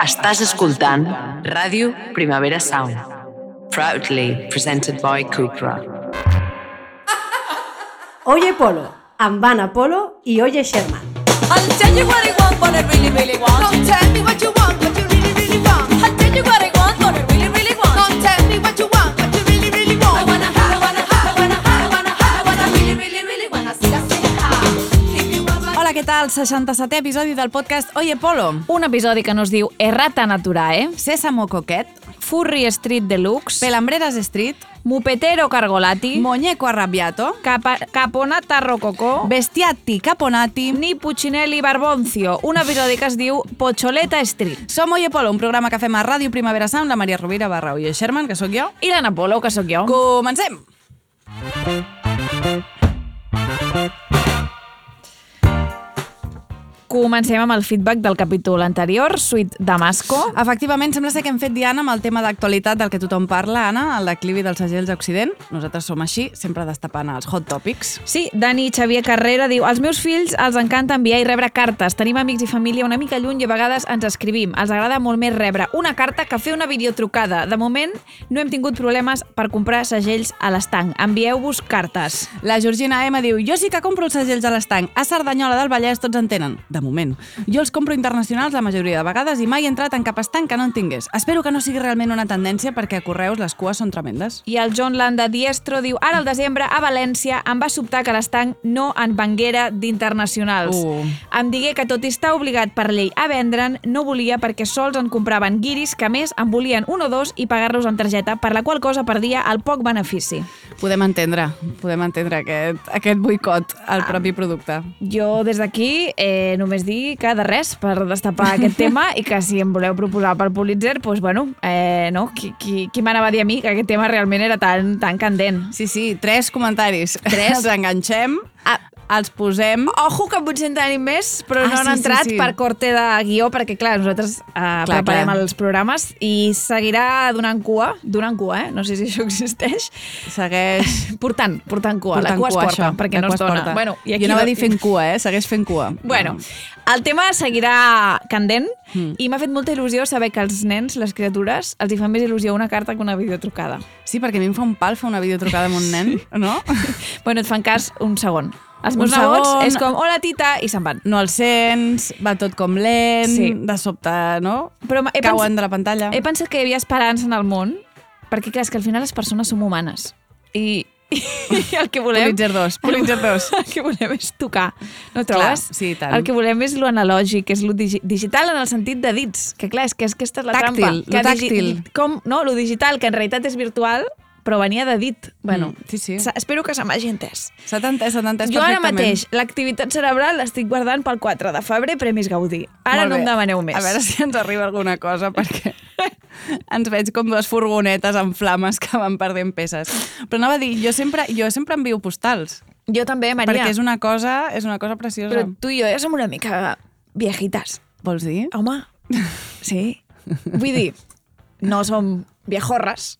Estàs escoltant Ràdio Primavera Sound. Proudly presented by Cupra. Oye Polo, amb Anna Polo i Oye Sherman. I'll tell you what I want, what I really, really want. Don't tell me what you want, what you really, really want. I'll tell you what I want, what I really, really want. Don't tell me what you want, what you què tal? 67è episodi del podcast Oye Polo. Un episodi que no es diu Errata Naturae, Sésamo Coquet, Furry Street Deluxe, Pelambreras Street, Mupetero Cargolati, Moñeco Arrabbiato, Capa Caponata Rococó, Bestiatti Caponati. ni Puccinelli Barboncio, un episodi que es diu Pocholeta Street. Som Oye Polo, un programa que fem a Ràdio Primavera Sound, la Maria Rovira barra Oye Sherman, que sóc jo. I l'Anna Polo, que sóc jo. Comencem! Comencem amb el feedback del capítol anterior, Suite Damasco. Efectivament, sembla ser que hem fet diana amb el tema d'actualitat del que tothom parla, Anna, el declivi dels segells a Occident. Nosaltres som així, sempre destapant els hot topics. Sí, Dani Xavier Carrera diu Els meus fills els encanta enviar i rebre cartes. Tenim amics i família una mica lluny i a vegades ens escrivim. Els agrada molt més rebre una carta que fer una videotrucada. De moment, no hem tingut problemes per comprar segells a l'estanc. Envieu-vos cartes. La Georgina M diu Jo sí que compro els segells a l'estanc. A Cerdanyola del Vallès tots en tenen. De moment. Jo els compro internacionals la majoria de vegades i mai he entrat en cap estanc que no en tingués. Espero que no sigui realment una tendència perquè a Correus les cues són tremendes. I el John Landa Diestro diu Ara al desembre, a València, em va sobtar que l'estanc no en venguera d'internacionals. Uh. Em digué que tot i estar obligat per llei a vendre'n, no volia perquè sols en compraven guiris que més en volien un o dos i pagar-los amb targeta, per la qual cosa perdia el poc benefici. Podem entendre, podem entendre aquest, aquest boicot al propi producte. Jo des d'aquí eh, només dir que de res per destapar aquest tema i que si em voleu proposar pel Pulitzer, doncs bueno, eh, no? qui, qui, qui m'anava a dir a mi que aquest tema realment era tan, tan candent? Sí, sí, tres comentaris. Tres? Enganxem, Ah, els posem... Ojo que potser en tenim més, però Ah, no han sí, sí, entrat sí. per corte de guió, perquè clar, nosaltres eh, Clar, preparem clar. els programes i seguirà donant cua, donant cua, eh? No sé si això existeix. Segueix... Portant, portant cua, la portant cua es porta, això, perquè no cua es dona. porta. Bueno, i aquí jo anava no- a dir fent cua, eh? Segueix fent cua. Bueno, el tema seguirà candent Mm. i m'ha fet molta il·lusió saber que als nens, les criatures, els hi fa més il·lusió una carta que una videotrucada. Sí, perquè a mi em fa un pal fer una videotrucada amb un nen, no? Bueno, et fan cas un segon. Els Un meus segon. és com, hola tita, i se'n van. No el sents, va tot com lent, Sí. de sobte, no? Però he Cauen pens- de la pantalla. He pensat que hi havia esperança en el món, perquè clar, és que al final les persones som humanes. I, i el que volem... Pulitzer 2, Pulitzer 2. El que volem és tocar, no trobes? sí, i tant. El que volem és lo analògic, és lo digi digital en el sentit de dits, que clar, és que és, aquesta és la Tàctil, trampa. lo Que tàctil. com, no, lo digital, que en realitat és virtual, però venia de dit. Bueno, Mm, sí, sí. espero que se m'hagi entès. S'ha entès, s'ha entès Jo ara mateix, l'activitat cerebral l'estic guardant pel 4 de febrer, Premis Gaudí. Ara no em demaneu més. A veure si ens arriba alguna cosa, perquè ens veig com dues furgonetes amb flames que van perdent peces. Però anava a dir, jo sempre, jo sempre envio postals, Jo també, Maria. perquè és una cosa, és una cosa preciosa. Però tu i jo ja som una mica viejitas. Vols dir? Home, sí. Vull dir, no som viejorres,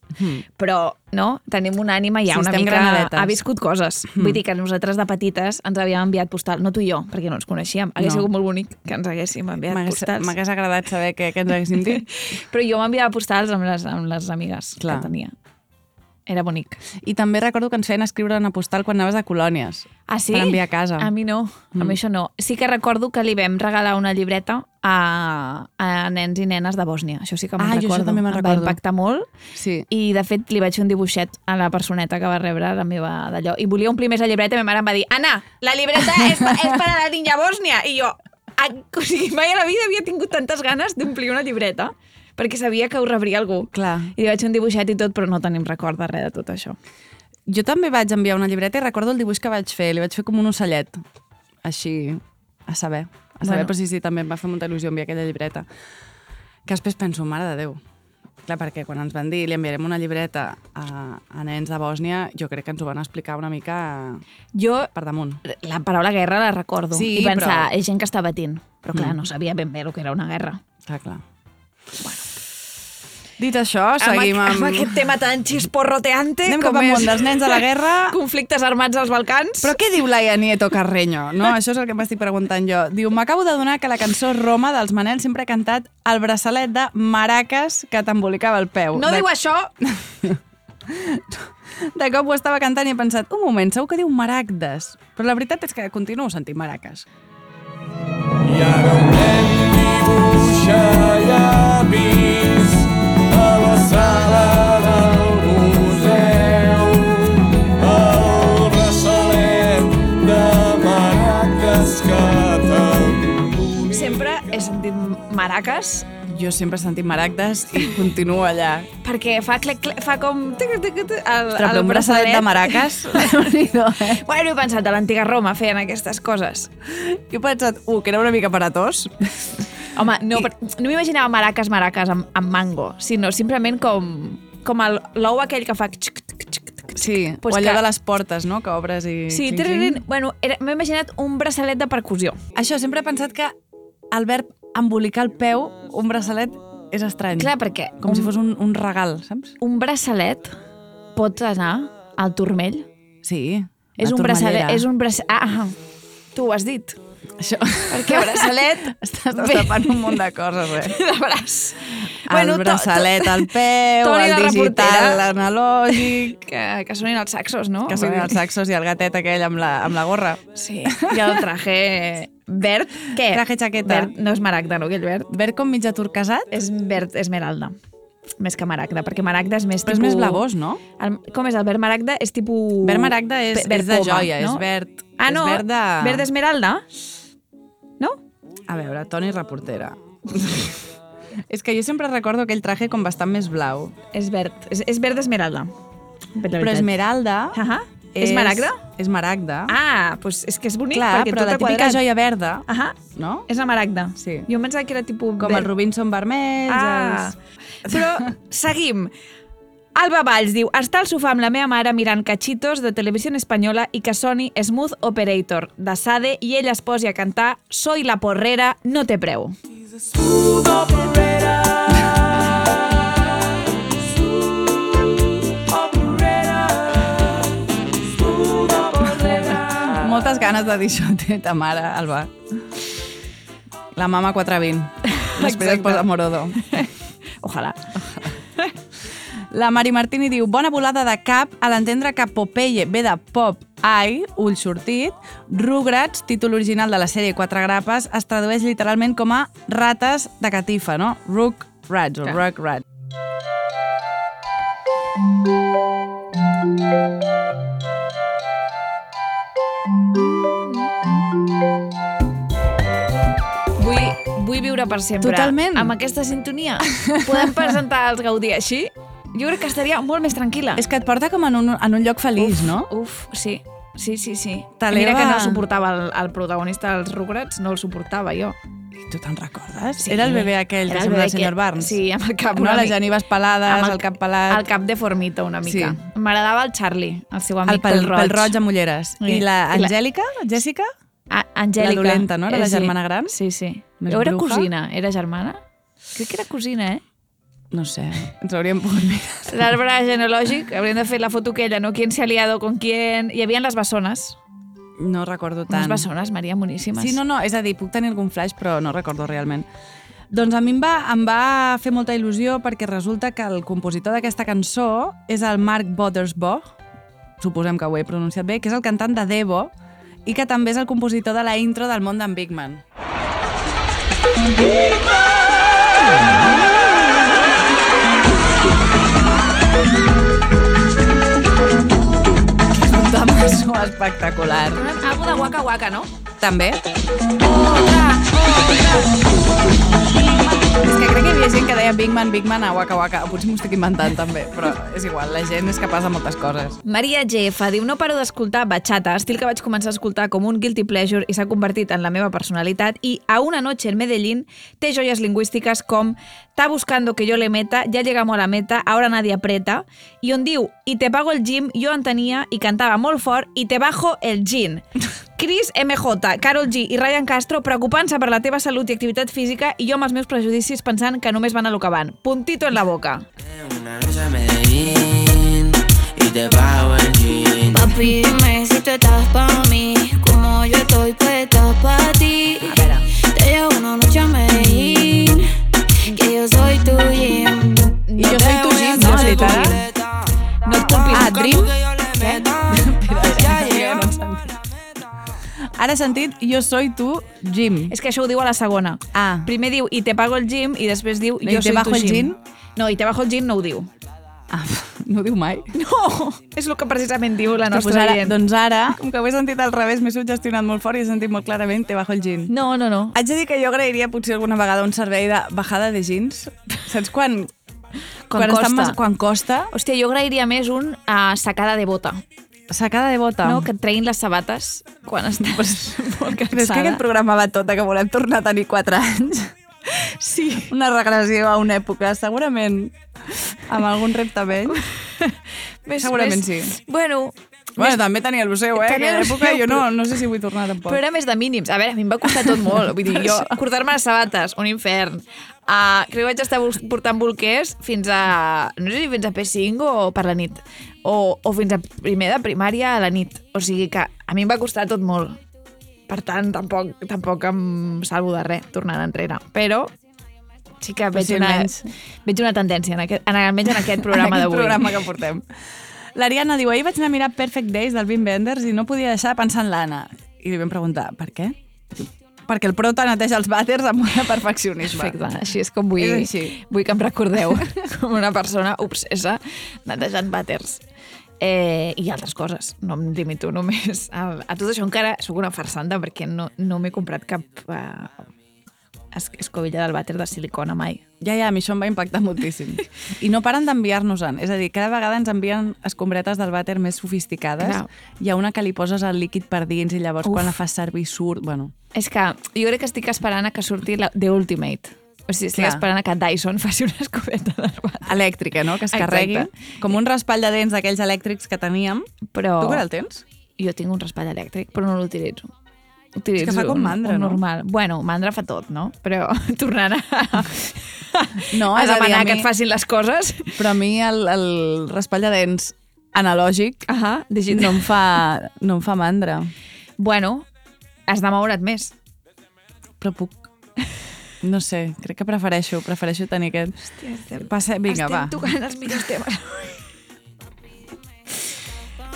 però no, tenim una ànima ja. Sí, una mica... granadetes. Ha viscut coses. Vull dir que nosaltres de petites ens havíem enviat postal, no tu i jo, perquè no ens coneixíem. Hagués No. sigut molt bonic que ens haguéssim enviat postals. m'hagués agradat saber què, què ens haguéssim dit. Però jo m'enviava postals amb les, amb les amigues Clar. que tenia. Era bonic. I també recordo que ens feien escriure una postal quan anaves a colònies. Ah, sí? Per enviar a casa. A mi no, a mi això no. Sí que recordo que li vam regalar una llibreta a, a nens i nenes de Bòsnia. Això sí que me'n Ah, recordo. també me'n Em Va recordo. impactar molt. Sí. I, de fet, li vaig fer un dibuixet a la personeta que va rebre la meva d'allò. I volia omplir més la llibreta i ma mare em va dir Anna, la llibreta és, és per a la niña Bòsnia. I jo, a, o sigui, mai a la vida havia tingut tantes ganes d'omplir una llibreta perquè sabia que ho rebria algú. Clar. I vaig un dibuixet i tot, però no tenim record de res de tot això. Jo també vaig enviar una llibreta i recordo el dibuix que vaig fer. Li vaig fer com un ocellet. Així, a saber. A saber, Bueno. però sí, sí, també em va fer molta il·lusió enviar aquella llibreta. Que després penso, mare de Déu. Clar, perquè quan ens van dir li enviarem una llibreta a, a nens de Bòsnia, jo crec que ens ho van explicar una mica Jo per damunt. la paraula guerra la recordo. Sí, I pensar, però- és gent que està patint. Però clar, Mm. no sabia ben bé el que era una guerra. Clar, clar. Dit això, seguim amb, amb... aquest tema tan xisporroteante Anem com cap amunt és dels nens a la guerra. conflictes armats als Balcans. Però què diu Laia Nieto Carreño? No? Això és el que m'estic preguntant jo. Diu, m'acabo d'adonar que la cançó Roma dels Manel sempre ha cantat el braçalet de maracas que t'embolicava el peu. no de, diu això. de cop ho estava cantant i he pensat, un moment, segur que diu maragdes. Però la veritat és que continuo sentint maraques. I ara un nen maraques Jo sempre he sentit maragdes i continuo allà. perquè fa, clec, clec, fa com... tic, tic, tic, El, Ostres, però un braçalet de maracas, déu-n'hi-do, eh? Bueno, he pensat, a l'antiga Roma feien aquestes coses. Jo he pensat, uh, que era una mica paratós. Home, no, per, no m'imaginava maraques, maraques amb, amb mango, sinó simplement com, com l'ou aquell que fa... Xic, xic. Sí, Pues o allò que- de les portes, no?, que obres i... Sí, clink. bueno, era- m'he imaginat un braçalet de percussió. Això, sempre he pensat que el verb embolicar el peu, un braçalet, és estrany. Clar, perquè Com un, si fos un, un regal, saps? un braçalet pot anar al turmell. Sí. És un braçalet... És un braçalet... Ah, tu ho has dit. Això... Perquè braçalet... Estàs ve destapant un munt de coses, eh? de braç. el to- braçalet al peu, Toni, la el digital, reportera. analògic... Que, que sonin els saxos, no? Que són els saxos i el gatet aquell amb la, amb la gorra. Sí, i el traje verd. Què? Traje chaqueta. Verd, no és maragda, no, aquell verd. Verd com mig aturcasat, És verd esmeralda. Més que maragda, perquè maragda és més però és tipus... més blavós, no? El, com és el verd maragda? És tipus... Verd maragda és, pe- és de poma, joia, no? és verd... Ah, no? És verd de... Verd esmeralda? A veure, Toni reportera. és que jo sempre recordo aquell traje com bastant més blau. És verd. És, és verd esmeralda. Però esmeralda Ahà. És maragda? És maragda. Ah, doncs és que és bonic, Clar, perquè però tot la típica quadrat. joia verda, Ahà. no? És la maragda. Sí. Jo em pensava que era tipus... Com verd. el Robinson vermell, Ah, els... però seguim. Alba Valls diu, està al sofà amb la meva mare mirant cachitos de televisió espanyola i que soni Smooth Operator de Sade i ella es posi a cantar Soy la porrera, no té preu. Moltes ganes de dir això té ta mare, Alba. La mama 420. Després es posa morodo. Ojalà. La Mari Martini diu, bona volada de cap a l'entendre que Popeye ve de Pop Ai, ull sortit, Rugrats, títol original de la sèrie Quatre grapes, es tradueix literalment com a rates de catifa, no? Rook Rats o. Rug Rats. Vull, vull viure per sempre. Totalment. Amb aquesta sintonia. Podem presentar els Gaudí així? Jo crec que estaria molt més tranquil·la. És que et porta com en un, en un lloc feliç, no? Uf, sí. Sí, sí, sí. Mira que no suportava el, el protagonista dels Rugrats, no el suportava jo. I tu te'n recordes? Era el bebè aquell Era que el sembla el senyor que- Barnes. Sí, amb el cap No, una les genives pelades, amb el, cap pelat... El cap deformita una mica. Sí. M'agradava el Charlie, el seu amic el pel, pel roig. pel roig amb ulleres. Sí. I la Angèlica? Jessica? Ah, Angèlica. La dolenta, no? Era la Eh, sí. germana gran? Sí, sí. Més o era bruja? cosina, era germana? Crec que era cosina, eh? No sé, ens hauríem pogut mirar. L'arbre genealògic, hauríem de fer la foto aquella, no? Quién se ha liado con quién... Hi havia les bessones. No recordo Unes tant. bessones, Maria, moníssimes. Sí, no, no, és a dir, puc tenir algun flash, però no recordo realment. Doncs a mi em va, em va fer molta il·lusió perquè resulta que el compositor d'aquesta cançó és el Mark Bothersbaugh, suposem que ho he pronunciat bé, que és el cantant de Devo i que també és el compositor de la intro del món d'en Big Man. És un tamasso espectacular. Algo de Waka Waka, no? També. Otra, És que crec que hi havia gent que deia Big Man, Big Man a Waka Waka. Potser m'ho estic inventant també, però és igual, la gent és capaç de moltes coses. Maria GF diu, no paro d'escoltar bachata, estil que vaig començar a escoltar com un guilty pleasure i s'ha convertit en la meva personalitat i a una noche en Medellín té joies lingüístiques com Está buscando que yo le meta, ya llegamos a la meta, ahora nadie aprieta i on diu, i te pago el gym, jo en tenia i cantava molt fort i te bajo el gin. Chris MJ, Carol G i Ryan Castro preocupant-se per la teva salut i activitat física i jo amb els meus prejudicis pensant que només van a lo que van. Puntito en la boca. Una noche a Medellín y te pago en jean. Papi, dime si tú estás pa' mí, como yo estoy puesta pa' ti. Te llevo una noche a Medellín, que yo soy Ara he sentit jo soy tu, Jim. És que això ho diu a la segona. Ah. Primer diu i te pago el gym i després diu I jo te soy bajo tu el gym. gym? No, i te bajo el gym no ho diu. Ah, no ho diu mai. No, és el que precisament diu la Ostres, nostra pues ara, dient. doncs ara, com que ho he sentit al revés, m'he suggestionat molt fort i he sentit molt clarament te bajo el gin. No, no, no. Haig de dir que jo agrairia potser alguna vegada un servei de bajada de jeans. Saps quan... Quan estan costa. mas- quan costa, Hòstia, jo agrairia més un uh, sacada de bota. Sacada de bota. No? Que et treguin les sabates quan estàs molt Però és que cansada. aquest programa va tot que volem tornar a tenir 4 anys. Sí. Una regressió a una època, segurament amb algun repte menys. Més, Segurament més, sí. Bueno, Bueno, també tenia el seu, eh? Tenia Aquella el època seu, jo no, no sé si vull tornar tampoc. però era més de mínims. A veure, a mi em va costar tot molt. Vull dir, jo, cortar-me les sabates, un infern. Uh, crec que vaig estar portant bolquers fins a... No sé si fins a P5 o per la nit. O, o fins a primer de primària a la nit. O sigui que a mi em va costar tot molt. Per tant, tampoc, tampoc em salvo de res tornant enrere. Però sí que veig una, veig una tendència, en aquest, en, almenys en aquest programa en aquest d'avui. programa que portem. L'Ariana diu, ahir vaig anar a mirar Perfect Days del Wim Wenders i no podia deixar de pensar en l'Anna. I li vam preguntar, per què? Perquè el prota neteja els vàters amb un perfeccionisme. Perfecte, així és com vull, És així. vull que em recordeu com una persona obsessa netejant vàters. Eh, I altres coses. No em limito només a, a tot això. Encara sóc una farsanta perquè no, no m'he comprat cap uh, es- escobilla del vàter de silicona mai. Ja, ja, a mi això em va impactar moltíssim. I no paren d'enviar-nos-en. És a dir, cada vegada ens envien escombretes del vàter més sofisticades. Clar. Hi ha una que li poses el líquid per dins i llavors Uf. quan la fas servir surt... Bueno, És que jo crec que estic esperant a que surti la The Ultimate. O sigui, estic Clar. esperant a que Dyson faci una escobeta del vàter. elèctrica, no? Que es Exacte. carregui. Com un raspall de dents d'aquells elèctrics que teníem. Però... Tu que el tens? Jo tinc un raspall elèctric, però no l'utilitzo. Utilitzo És que fa com un- mandra, un no? normal. Bueno, mandra fa tot, no? Però tornant a, No, a demanar a mi- que et facin les coses... Però a mi el, el raspall de dents analògic Ahà, digital. no em fa, no em fa mandra. Bueno, has de moure't més. Però puc... No sé, crec que prefereixo, prefereixo tenir aquest... Estem, Passa, vinga, estem va. tocant els millors temes.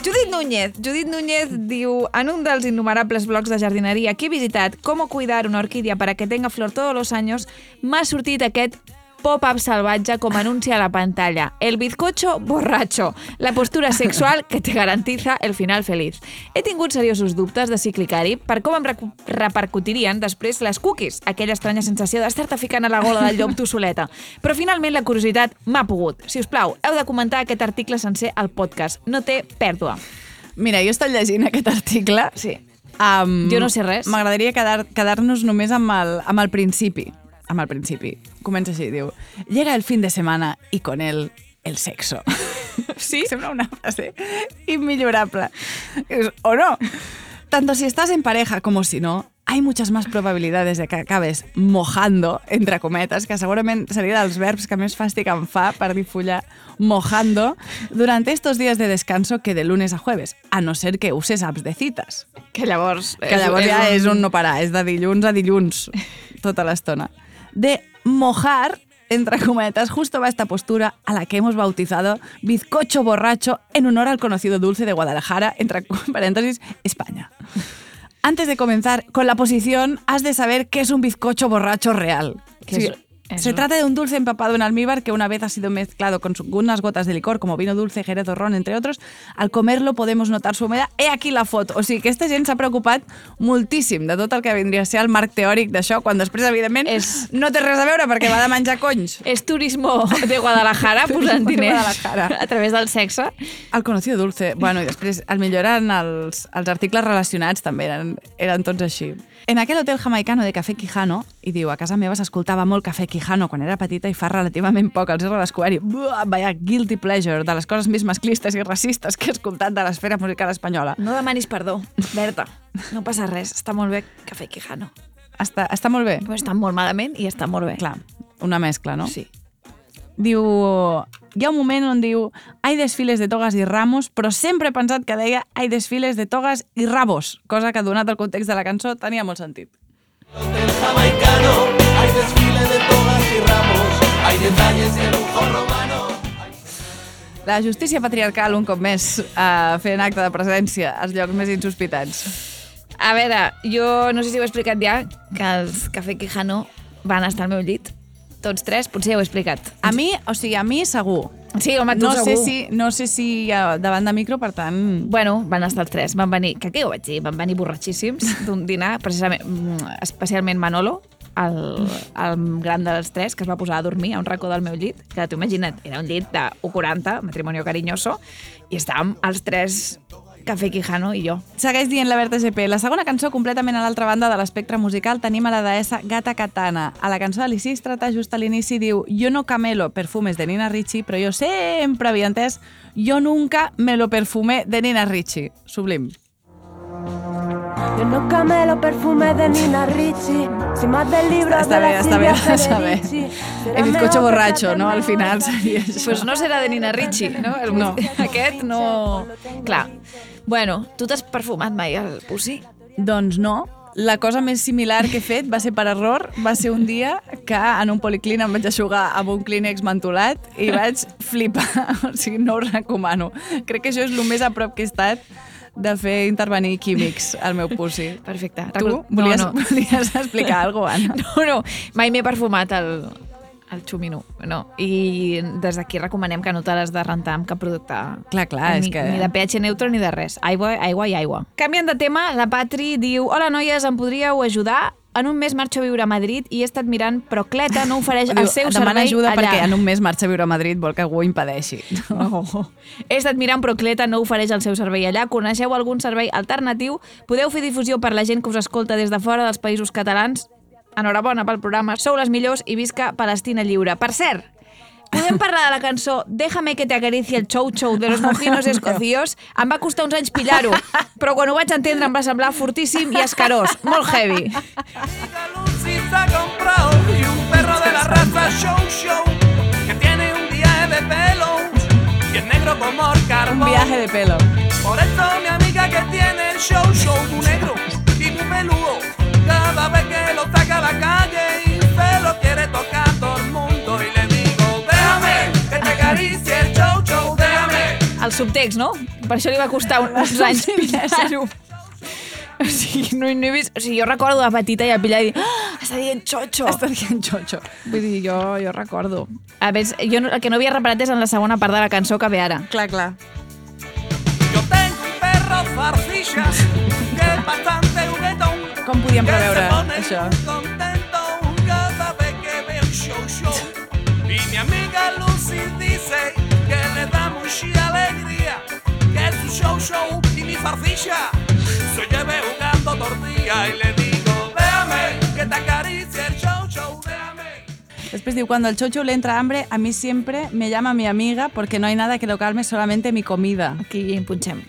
Judit Núñez. Judit Núñez diu, en un dels innumerables blogs de jardineria que he visitat, cómo cuidar una orquídea para que tenga flor todos los años, m'ha sortit aquest pop-up salvatge com anuncia la pantalla. El bizcocho borracho, la postura sexual que te garantiza el final feliz. He tingut seriosos dubtes de si clicar-hi per com em repercutirien després les cookies, aquella estranya sensació d'estar-te ficant a la gola del llop tu soleta. Però finalment la curiositat m'ha pogut. Si us plau, heu de comentar aquest article sencer al podcast. No té pèrdua. Mira, jo he estat llegint aquest article. Sí. Um, Jo no sé res. M'agradaria quedar- quedar-nos només amb el, amb el principi. Amb el principi. Comença així, diu. Llega el fin de semana y con él el sexo. Sí? Sembla una frase inmejorable. Es- ¿O no? Tanto si estás en pareja como si no, hay muchas más probabilidades de que acabes mojando, entre cometes, que segurament seria dels verbs que més fàstic em fa per dir fulla, mojando, durante estos días de descanso que de lunes a jueves, a no ser que uses apps de citas. Que llavors... Que llavors ja és un no parar, és de dilluns a dilluns, tota l'estona. De mojar, entre cometas, justo va esta postura a la que hemos bautizado bizcocho borracho en honor al conocido dulce de Guadalajara, entre paréntesis, España. Antes de comenzar con la posición, has de saber qué es un bizcocho borracho real. ¿Qué Sí, es eso? se trata de un dulce empapado en almíbar que una vez ha sido mezclado con unas gotas de licor, como vino dulce, jerez o ron, entre otros. Al comerlo podemos notar su humedad. He aquí la foto. O sigui, que aquesta gent s'ha preocupat moltíssim de tot el que vindria a ser el marc teòric d'això, quan després, evidentment, És- no té res a veure perquè va de menjar conys. És turismo de Guadalajara posant diners Guadalajara. a través del sexe. El conocido dulce. Bueno, i després, al millor eren els, els articles relacionats, també eren, eren tots així. En aquel hotel jamaicano de Café Quijano, i diu, a casa meva s'escoltava molt Café Quijano, quan era petita i fa relativament poc els he redescobert i buah, vaya guilty pleasure de les coses més masclistes i racistes que he escoltat de l'esfera musical espanyola. No demanis perdó, Berta. No passa res, està molt bé Cafè Quijano. Està, està molt bé. Però està molt malament i està molt bé. Clar, una mescla, no? Sí. Diu... Hi ha un moment on diu hay desfiles de togas i ramos, però sempre he pensat que deia hay desfiles de togas i rabos, cosa que donat el context de la cançó tenia molt sentit. Hotel jamaicano, hay de togas y ramos, hay detalles de lujo romano. La justícia patriarcal, un cop més, uh, fent acte de presència als llocs més insospitats. A veure, jo no sé si ho he explicat ja, que els Cafè Quijano van estar al meu llit. Tots tres, potser ja ho he explicat. A mi, o sigui, a mi segur. Sí, home, tu No sé, segur. si, no sé si davant de micro, per tant... Bueno, van estar els tres. Van venir, que què ho vaig dir? Van venir borratxíssims d'un dinar, precisament, mm, especialment Manolo, el, el gran dels tres, que es va posar a dormir a un racó del meu llit, que t'ho imagina't, era un llit de 1,40, matrimonio cariñoso, i estàvem els tres, Cafè Quijano i jo. Segueix dient la Berta GP. La segona cançó, completament a l'altra banda de l'espectre musical, tenim a la deessa Gata Katana. A la cançó de Lisístrata, just a l'inici, diu «Yo no camelo perfumes de Nina Ricci, però jo sempre havia entès «Yo nunca me lo perfumé de Nina Ricci». Sublim. Yo no camelo perfume de Nina Ricci, sin más del libro Està de està bé Silvia de saber. He bizcocho borratxo, trate no? Al final seria això. Pues no serà de Nina Ricci, no? El, No. Aquest no... Clar. Bueno, tu t'has perfumat mai el Pussy? Doncs no. La cosa més similar que he fet va ser per error. Va ser un dia que en un policlín em vaig aixugar amb un clínex mentolat i vaig flipar. O sigui, no ho recomano. Crec que això és el més a prop que he estat de fer intervenir químics al meu pussy. Perfecte. Tu volies, No, no. volies explicar alguna cosa, Anna? No, no, mai m'he perfumat el, el xumino, no. I des d'aquí recomanem que no te l'has de rentar amb cap producte. Clar, clar, ni, és que- Ni de pH neutro ni de res. Aigua, aigua i aigua. Canviant de tema, la Patri diu Hola, noies, em podríeu ajudar? En un mes marxo a viure a Madrid i he estat mirant, però Cleta no ofereix el seu servei ajuda allà. perquè en un mes marxa a viure a Madrid, vol que algú ho impedeixi. No. He estat mirant, però Cleta no ofereix el seu servei allà. Coneixeu algun servei alternatiu? Podeu fer difusió per la gent que us escolta des de fora dels països catalans? Enhorabona pel programa. Sou les millors i visca Palestina lliure. Per cert, podem parlar de la cançó Déjame que te acaricie el chou chou de los mojinos escocíos? Em va costar uns anys pillar-ho, però quan ho vaig entendre em va semblar fortíssim i escarós. Molt heavy. Y un perro de la raza Show Show que tiene un viaje de pelo y es negro como el Un carbón. viaje de pelo. Por eso mi amiga que tiene el show show muy negro y muy peludo cada vez que lo saca a la calle y se lo quiere tocar todo el mundo y le digo déjame que te acaricie el show show déjame El subtext, no? Per això li va costar un- uns anys pillar-ho. O sigui, no, no he vist... O sigui, jo recordo de petita i a pillar i dir ah, està dient xocho. Està dient xocho. Vull dir, jo, jo recordo. A més, jo no, el que no havia reparat és en la segona part de la cançó que ve ara. Clar, clar. yo tengo un perro farcilla que bastante Com podíem preveure això? muy contento cada vez que ve un show show y mi amiga Lucy dice que le da mucha alegría que es un show show y mi farcilla se lleve jugando tortilla y le digo déjame que te acaricie el show show déjame Después digo, cuando al chocho le entra hambre, a mí siempre me llama mi amiga porque no hay nada que lo calme, solamente mi comida. Aquí punxem.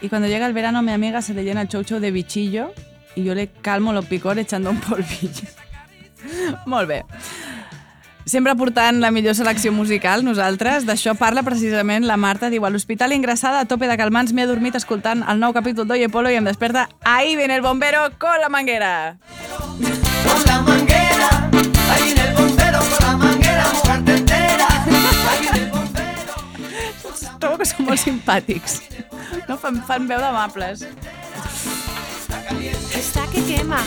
Y cuando llega el verano, mi amiga se le llena el chocho de bichillo y yo le calmo los picor echando un polvillo. Molt bé. Sempre portant la millor selecció musical, nosaltres. D'això parla precisament la Marta. Diu, a l'hospital ingressada a tope de calmants m'he dormit escoltant el nou capítol d'Oye Polo i em desperta Ahí viene el bombero con la manguera. con la manguera ahí en el bombero con la manguera mojarte entera ahí en el bombero Trobo que són molt simpàtics. No? Fan, fan veu d'amables. Está que quema.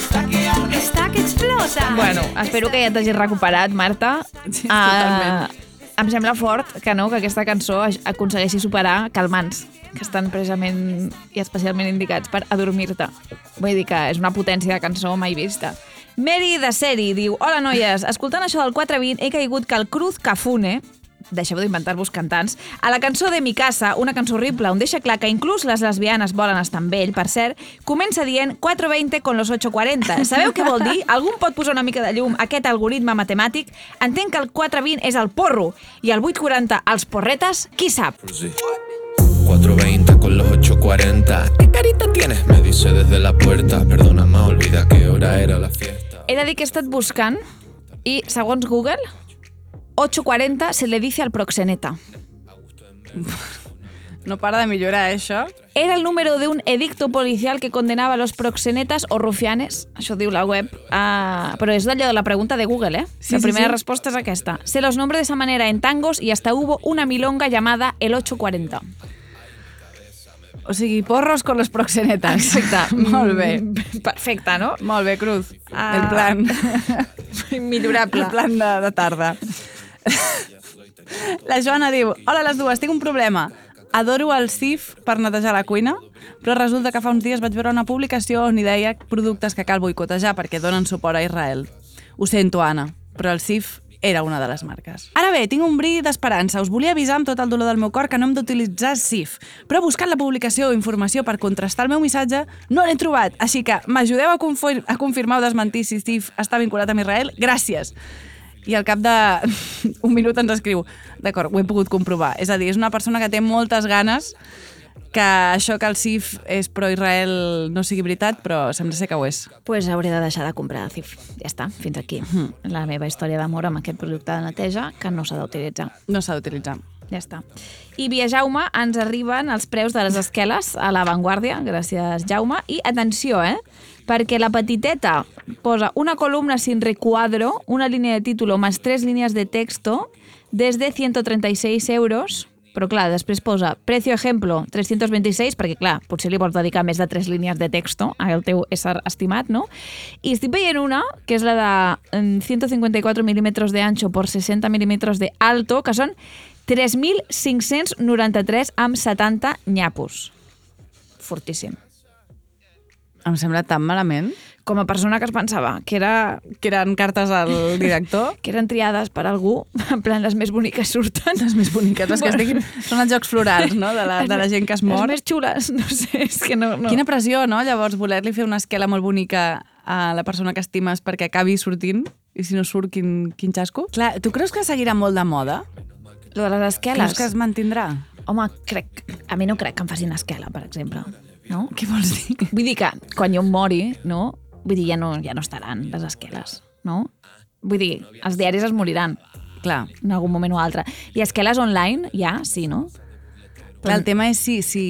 Está que explota. Bueno, espero que ja t'hagis recuperat, Marta. Sí, Ah, totalment. em sembla fort que no que aquesta cançó aconsegueixi superar calmants, que estan precisament i especialment indicats per adormir-te. Vull dir que és una potència de cançó mai vista. Mary de Seri diu Hola, noies, escoltant això del 420 he caigut que el Cruz Cafune deixeu d'inventar-vos cantants, a la cançó de Mi casa, una cançó horrible on deixa clar que inclús les lesbianes volen estar amb ell, per cert, comença dient 420 con los 840. Sabeu què vol dir? Algú pot posar una mica de llum a aquest algoritme matemàtic? Entenc que el 420 és el porro i el 840 els porretes, qui sap? Sí. 4.20 con los 8.40. ¿Qué carita tienes? Me dice desde la puerta. Perdona, ma, olvida qué hora era la fiesta. He de dir que he estat buscant i, segons Google, 840 se le dice al proxeneta. No para de millorar, eh, això. Era el número de un edicto policial que condenava a los proxenetas o rufianes, això diu la web, uh, però és d'allò de la pregunta de Google, eh? Sí, la sí, primera sí. respuesta es aquesta. Se los nombre de esa manera en tangos y hasta hubo una milonga llamada el 840. O sigui, porros con los proxenetas. Exacte. Molt bé. Perfecte, no? Molt bé, Cruz. Ah. El plan. Millorable. El plan de, de tarda. La Joana diu, hola les dues, tinc un problema. Adoro el CIF per netejar la cuina, però resulta que fa uns dies vaig veure una publicació on hi deia productes que cal boicotejar perquè donen suport a Israel. Ho sento, Anna, però el CIF era una de les marques. Ara bé, tinc un bri d'esperança. Us volia avisar amb tot el dolor del meu cor que no hem d'utilitzar CIF, però buscant la publicació o informació per contrastar el meu missatge no l'he trobat, així que m'ajudeu a, confir a confirmar o desmentir si CIF està vinculat amb Israel? Gràcies! I al cap de un minut ens escriu d'acord, ho he pogut comprovar. És a dir, és una persona que té moltes ganes que això que el CIF és pro-Israel no sigui veritat, però sembla ser que ho és. pues hauré de deixar de comprar CIF. Ja està, fins aquí. La meva història d'amor amb aquest producte de neteja que no s'ha d'utilitzar. No s'ha d'utilitzar. Ja està. I via Jaume ens arriben els preus de les esqueles a l'avantguàrdia, gràcies Jaume, i atenció, eh? Perquè la petiteta posa una columna sin recuadro, una línia de título más tres líneas de texto desde 136 euros, però clar, després posa precio ejemplo 326, perquè clar, potser li vols dedicar més de tres línies de texto al teu ésser estimat, no? I estic veient una, que és la de mm, 154 milímetros de ancho por 60 milímetros de alto, que són 3.593 amb 70 nyapos. Fortíssim. Em sembla tan malament Com a persona que es pensava que era que eren cartes al director. que eren triades per algú, en plan les més boniques surten. Les més boniques, les que estiguin... Són els jocs florals, no?, de la, de la gent que es mor. Les més xules, no sé, és que no... no. Quina pressió, no?, llavors voler-li fer una esquela molt bonica a la persona que estimes perquè acabi sortint i si no surt, quin, quin xasco? Clar, tu creus que seguirà molt de moda? Lo de les esqueles. Creus que es mantindrà? Home, crec... A mi no crec que em facin esquela, per exemple. No? Què vols dir? Vull dir que quan jo em mori, no? Vull dir, ja no, ja no estaran les esqueles, no? Vull dir, els diaris es moriran. Clar. En algun moment o altre. I esqueles online, ja, sí, no? Clar, el tema és si, si,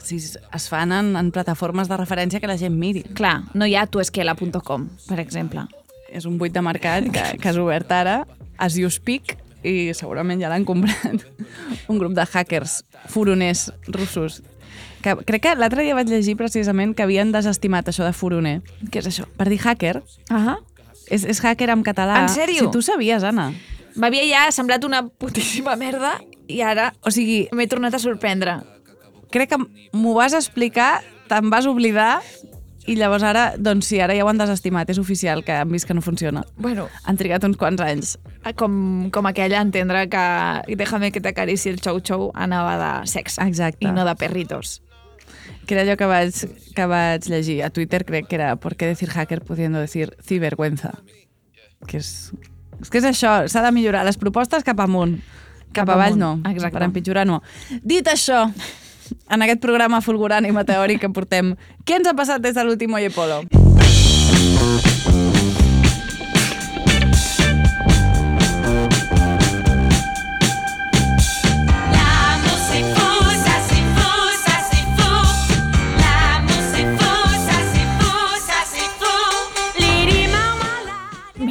si es fan en, en plataformes de referència que la gent miri. Clar, no hi ha tuesquela.com, per exemple. És un buit de mercat que, que has obert ara, as you speak, i segurament ja l'han comprat un grup de hackers furoners russos. Que, crec que l'altre dia vaig llegir precisament que havien desestimat això de furoner. Què és això? Per dir hacker. Ah És, és hacker en català. En sèrio? Si tu sabies, Anna. M'havia ja semblat una putíssima merda i ara O sigui, m'he tornat a sorprendre. crec que m'ho vas explicar, te'n vas oblidar i llavors ara, doncs sí, ara ja ho han desestimat, és oficial que han vist que no funciona. Bueno, Han trigat uns quants anys. com, com aquella entendre que déjame que t'acarici el xou-xou anava de sexe Exacte. i no de perritos. Que era allò que vaig, que vaig llegir. A Twitter crec que era ¿Por qué decir hacker pudiendo decir cibergüenza? Que és, és que és això, s'ha de millorar. Les propostes cap amunt. Cap, Cap avall amunt, no. exacte. Per empitjorar no. Dit això, en aquest programa fulgurant i meteòric que portem, què ens ha passat des de l'últim Oye Polo?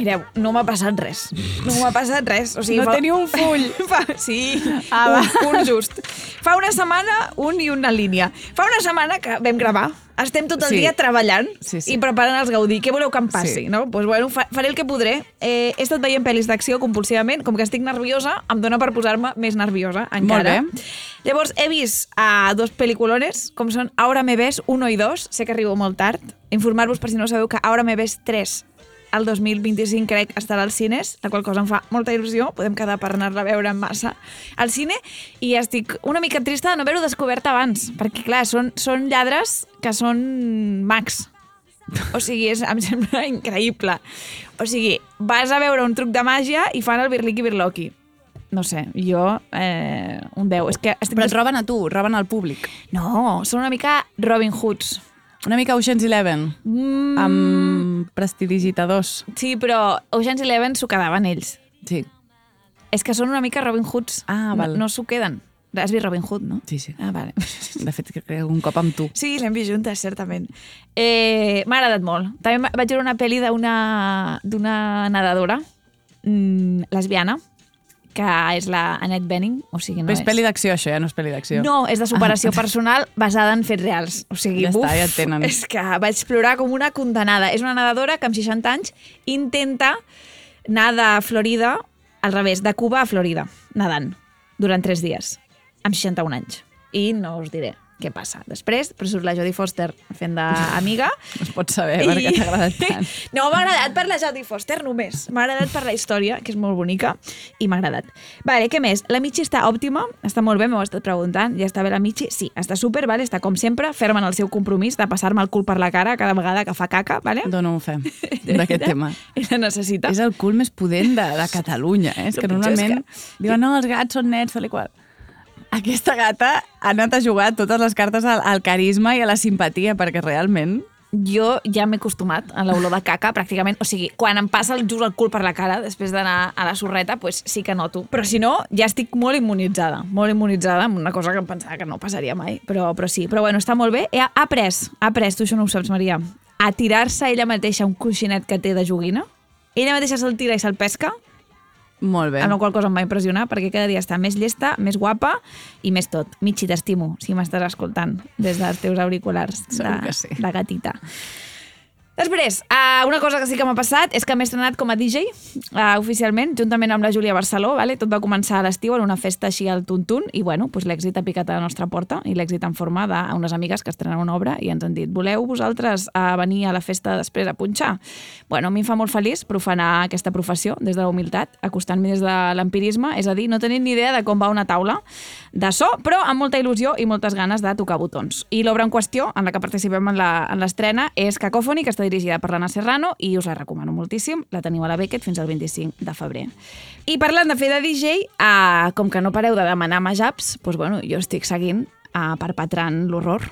Mireu, no m'ha passat res. No m'ha passat res. O sigui, No fa- teniu un full. Fa, sí, Ah, un, un just. Fa una setmana, un i una línia. Fa una setmana que vam gravar. Estem tot el Sí. dia treballant Sí, sí. i preparant els Gaudí. Què voleu que em passi? Sí. No? Pues, bueno, fa, faré el que podré. Eh, he estat veient pel·lis d'acció compulsivament. Com que estic nerviosa, em dona per posar-me més nerviosa encara. Molt bé. Llavors, he vist a dos pel·liculones, com són Ahora me ves 1 i 2. Sé que arribo molt tard. Informar-vos, per si no sabeu, que Ahora me ves 3 el 2025 crec estarà als cines, la qual cosa em fa molta il·lusió, podem quedar per anar-la a veure en massa al cine, i estic una mica trista de no haver-ho descobert abans, perquè clar, són, són lladres que són mags. O sigui, és, em sembla increïble. O sigui, vas a veure un truc de màgia i fan el birliqui birloqui. No sé, jo, eh, un 10. És que estic Però et roben a tu, roben al públic. No, són una mica Robin Hoods. Una mica Ocean's Eleven, Mm, amb prestidigitadors. Sí, però Ocean's Eleven s'ho quedaven ells. Sí. És que són una mica Robin Hoods. Ah, val. No, no s'ho queden. Has vist Robin Hood, no? Sí, sí. Ah, vale. De fet, crec que algun cop amb tu. Sí, l'hem vist juntes, certament. Eh, M'ha agradat molt. També va- vaig veure una pel·li d'una nedadora mm, lesbiana, que és la Annette Bening, o sigui, no Però és és... pel·li d'acció, això, ja no és pel·li d'acció. No, és de superació personal basada en fets reals. O sigui, Ja buf, està, ja et tenen. és que vaig plorar com una condenada. És una nedadora que amb 60 anys intenta anar de Florida, al revés, de Cuba a Florida, nedant, durant 3 dies, amb 61 anys. I no us diré què passa. Després, però surt la Jodie Foster fent d'amiga. No es pot saber per què t'ha agradat tant. No, m'ha agradat per la Jodie Foster només. M'ha agradat per la història, que és molt bonica, i m'ha agradat. Vale, què més? La Michi està òptima, està molt bé, m'ho estat preguntant. Ja està bé la Michi? Sí, està super, vale? està com sempre, ferma en el seu compromís de passar-me el cul per la cara cada vegada que fa caca, vale? Dono un fe d'aquest tema. I la necessita. És el cul més pudent de, de Catalunya, eh? És que normalment que- diuen, no, els gats són nets, tal i qual. Aquesta gata ha anat a jugar totes les cartes al, al carisma i a la simpatia, perquè realment... Jo ja m'he acostumat a l'olor de caca, pràcticament. O sigui, quan em passa el, just el cul per la cara, després d'anar a la sorreta, pues sí que noto. Però si no, ja estic molt immunitzada. Molt immunitzada amb una cosa que em pensava que no passaria mai. Però, però sí, però bueno, està molt bé. Ha, ha après, ha après, tu això no ho saps, Maria, a tirar-se ella mateixa un coixinet que té de joguina. Ella mateixa se'l tira i se'l pesca, Molt bé. amb la qual cosa em va impressionar, perquè cada dia està més llesta, més guapa i més tot. Michi, t'estimo, si m'estàs escoltant des dels teus auriculars de, sí. de gatita. Després, uh, una cosa que sí que m'ha passat és que m'he estrenat com a DJ uh, oficialment, juntament amb la Júlia Barceló. Vale? Tot va començar a l'estiu en una festa així al Tuntun i bueno, pues l'èxit ha picat a la nostra porta i l'èxit en forma d'unes amigues que estrenen una obra i ens han dit voleu vosaltres uh, venir a la festa després a punxar? Bueno, a mi em fa molt feliç profanar aquesta professió des de la humilitat, acostant-me des de l'empirisme, és a dir, no tenint ni idea de com va una taula de so, però amb molta il·lusió i moltes ganes de tocar botons. I l'obra en qüestió, en la que participem en l'estrena, és Cacòfoni, que està dirigida per l'Anna Serrano i us la recomano moltíssim. La teniu a la Beckett fins al 25 de febrer. I parlant de fer de DJ, eh, com que no pareu de demanar majaps, doncs, bueno, jo estic seguint eh, perpetrant l'horror.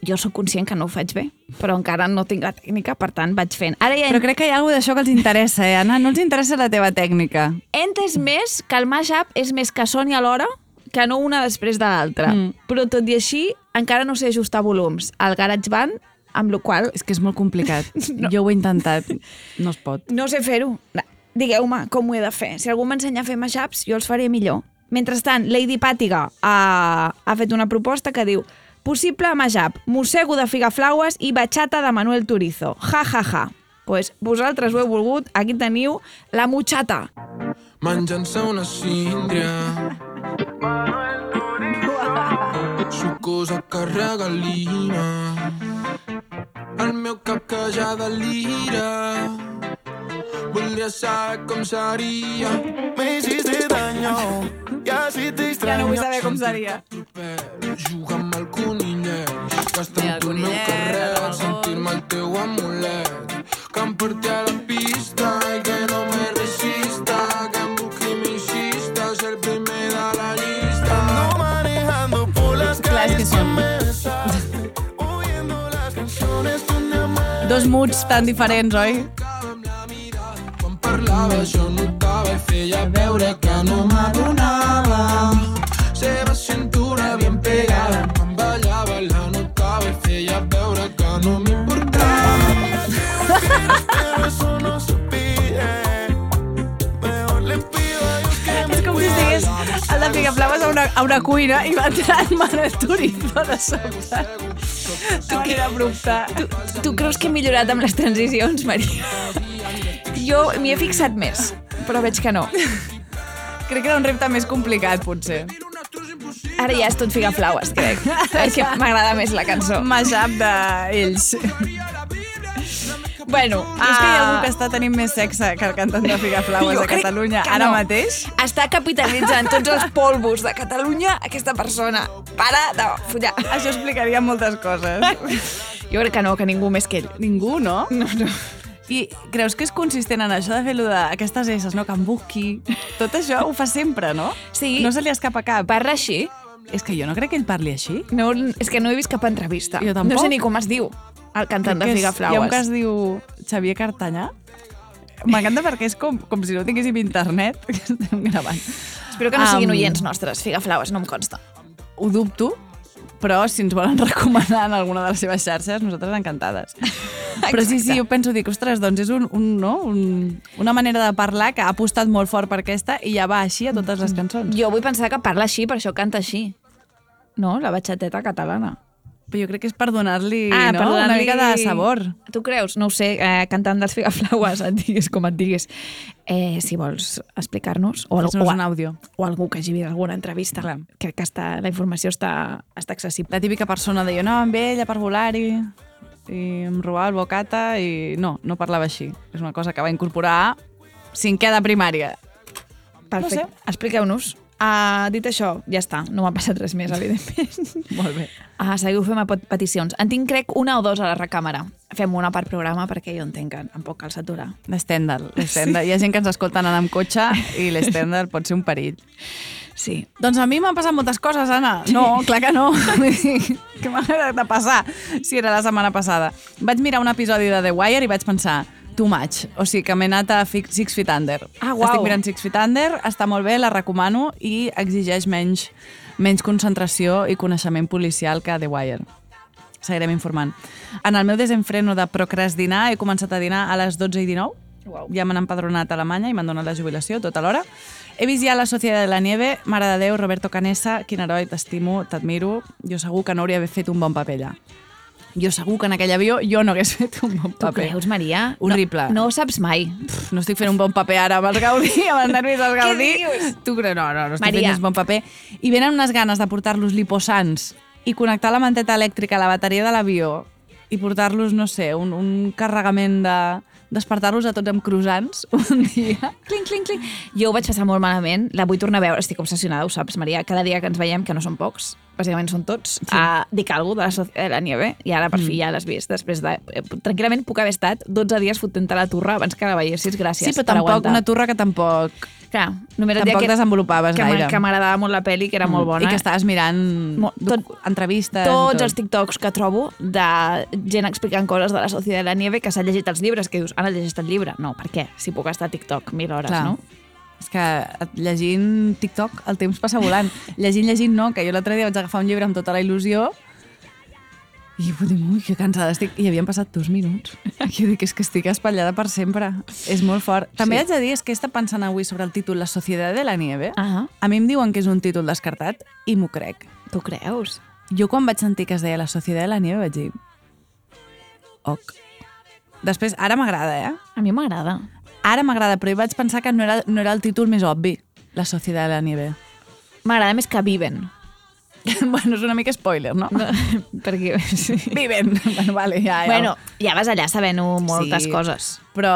Jo sóc conscient que no ho faig bé, però encara no tinc la tècnica, per tant vaig fent. Ara ja Però crec que hi ha alguna d'això que els interessa, eh, Anna? No els interessa la teva tècnica. he entès més que el mashup és més que soni alhora que no una després de l'altra. Mm. Però tot i així, encara no sé ajustar volums al GarageBand, amb la qual És que és molt complicat. no. Jo ho he intentat. No es pot. no sé fer-ho. Digueu-me com ho he de fer. Si algú m'ensenya a fer mashups, jo els faré millor. Mentrestant, Lady Pàtiga ha, ha fet una proposta que diu possible mashup, mossego de figaflaues i bachata de Manuel Turizo. Ja, ja, ja. Pues vosaltres ho heu volgut, aquí teniu la muchata. Menjant-se una síndria Sucosa que regalima El meu cap que ja delira. Voldria saber com seria. Me hiciste daño Y así te Ja no vull extraño saber com seria. Juga amb el conillet Mira, el tu el meu conillet, dos moods tan diferents, oi? Quan parlava jo notava i feia veure que no m'adonava Seva cintura bien pegada Quan ballava la notava i feia veure que no m'importava Pero le pido que me a una, a una cuina i va entrar en Manuel Turizo de sobte. Tu quina abrupte. Tu, tu creus que he millorat amb les transicions, Maria? Jo m'hi he fixat més, però veig que no. Crec que era un repte més complicat, potser. Ara ja és tot figaflaues, crec, perquè m'agrada més la cançó. Mashup d'ells. Bueno, És que hi ha algú que està tenint més sexe que el cantant de Figaflaues a crec Catalunya ara no. mateix. Està capitalitzant tots els polvos de Catalunya aquesta persona. Para de follar. Això explicaria moltes coses. Jo crec que no, que ningú més que ell. Ningú, no? No, no. I creus que és consistent en això de fer-lo d'aquestes esses, no? Que em busqui. Tot això ho fa sempre, no? Sí. No se li escapa cap. Parla així? És que jo no crec que ell parli així. No, és que no he vist cap entrevista. Jo tampoc. No sé ni com es diu el cantant de és- Figaflaues. Hi ha un que es diu Xavier Cartanyà. M'encanta perquè és com, com si no tinguéssim internet que estem gravant. Espero que no siguin Am, oients nostres, Figaflaues, no em consta. Ho dubto, però si ens volen recomanar en alguna de les seves xarxes, nosaltres encantades. Però sí, sí, jo penso, dic, ostres, doncs és un, un, no? un, una manera de parlar que ha apostat molt fort per aquesta i ja va així a totes les cançons. Jo vull pensar que parla així, per això canta així. No, la batxateta catalana. Però jo crec que és per donar-li Ah, no? per una mica de sabor. Tu creus? No ho sé, eh, cantant dels Figaflaues, et diguis com et diguis. Eh, si vols explicar-nos, o, Fes-nos o, un àudio. o algú que hagi vist alguna entrevista. Clar. Crec que està, la informació està, està accessible. La típica persona deia, no, amb ella per volar-hi, i em robava el bocata, i no, no parlava així. És una cosa que va incorporar cinquè de primària. Perfecte. No Expliqueu-nos. Uh, dit això, ja està. No m'ha passat res més, evidentment. Molt bé. Ah, seguiu fent pet- peticions. En tinc, crec, una o dos a la recàmera. Fem una per programa perquè jo entenc que em pot cal saturar. L'estèndal. l'estèndal. Hi ha gent que ens escolta anant amb cotxe i l'estèndal pot ser un perill. Sí. Doncs a mi m'han passat moltes coses, Anna. No, clar que no. Què m'ha de passar si era la setmana passada? Vaig mirar un episodi de The Wire i vaig pensar too much. O sigui, que m'he anat a Six Feet Under. Ah, uau. Estic mirant Six Feet Under, està molt bé, la recomano i exigeix menys, menys concentració i coneixement policial que The Wire. Seguirem informant. En el meu desenfreno de procrastinar he començat a dinar a les 12 i 19. Uau. Ja m'han empadronat a Alemanya i m'han donat la jubilació tota l'hora. He vist ja La Societat de la Nieve, Mare de Déu, Roberto Canessa, quin heroi, t'estimo, t'admiro. Jo segur que no hauria d'haver fet un bon paper allà. Jo segur que en aquell avió jo no hagués fet un bon Tu paper. creus, Maria? Horrible. No, no ho saps mai. Pff, no estic fent un bon paper ara amb el Gaudí, amb els nervis del Gaudí. dius? Tu creus? No, no, no estic Maria. fent gens bon paper. I venen unes ganes de portar-los liposans i connectar la manteta elèctrica a la bateria de l'avió i portar-los, no sé, un, un carregament de... despertar-los a tots amb croissants un dia. Clinc, clinc, clinc. Jo ho vaig passar molt malament. La vull tornar a veure. Estic obsessionada, ho saps, Maria. Cada dia que ens veiem, que no són pocs, bàsicament són tots, sí. uh, dic alguna de la, de la Nieve i ara per fi ja l'has vist. Després de... eh, Tranquil·lament puc haver estat 12 dies fotent la turra abans que la veiessis. Gràcies Sí, però per tampoc, aguantar. una turra que tampoc, Clar, només et tampoc que, desenvolupaves que, gaire. que m'agradava molt la pel·li, que era molt bona. I que estaves mirant Mo- tot- entrevistes. tots tot. els TikToks que trobo de gent explicant coses de la Societat de la Nieve que s'ha llegit els llibres, que dius, ara llegit el llibre? No, per què? Si puc estar a TikTok mil hores, Clar. no? És que llegint TikTok el temps passa volant. llegint, llegint no, que jo l'altre dia vaig agafar un llibre amb tota la il·lusió i vull dir, ui, que cansada estic. I havien passat dos minuts. Jo dic, és que estic espatllada per sempre. És molt fort. També Sí. haig de dir, és que he estat pensant avui sobre el títol La Societat de la Nieve. Ah, A mi em diuen que és un títol descartat i m'ho crec. tu creus? Jo quan vaig sentir que es deia La Societat de la Nieve vaig dir... Ok. Després, ara m'agrada, eh? A mi m'agrada. Ara m'agrada, però jo vaig pensar que no era, no era el títol més obvi, La Societat de la Nieve. M'agrada més que Viven. bueno, és una mica spoiler, no? No, perquè... Sí. Viven. bueno, vale, ja, ja. Bueno, ja vas allà sabent-ho moltes Sí. coses. Però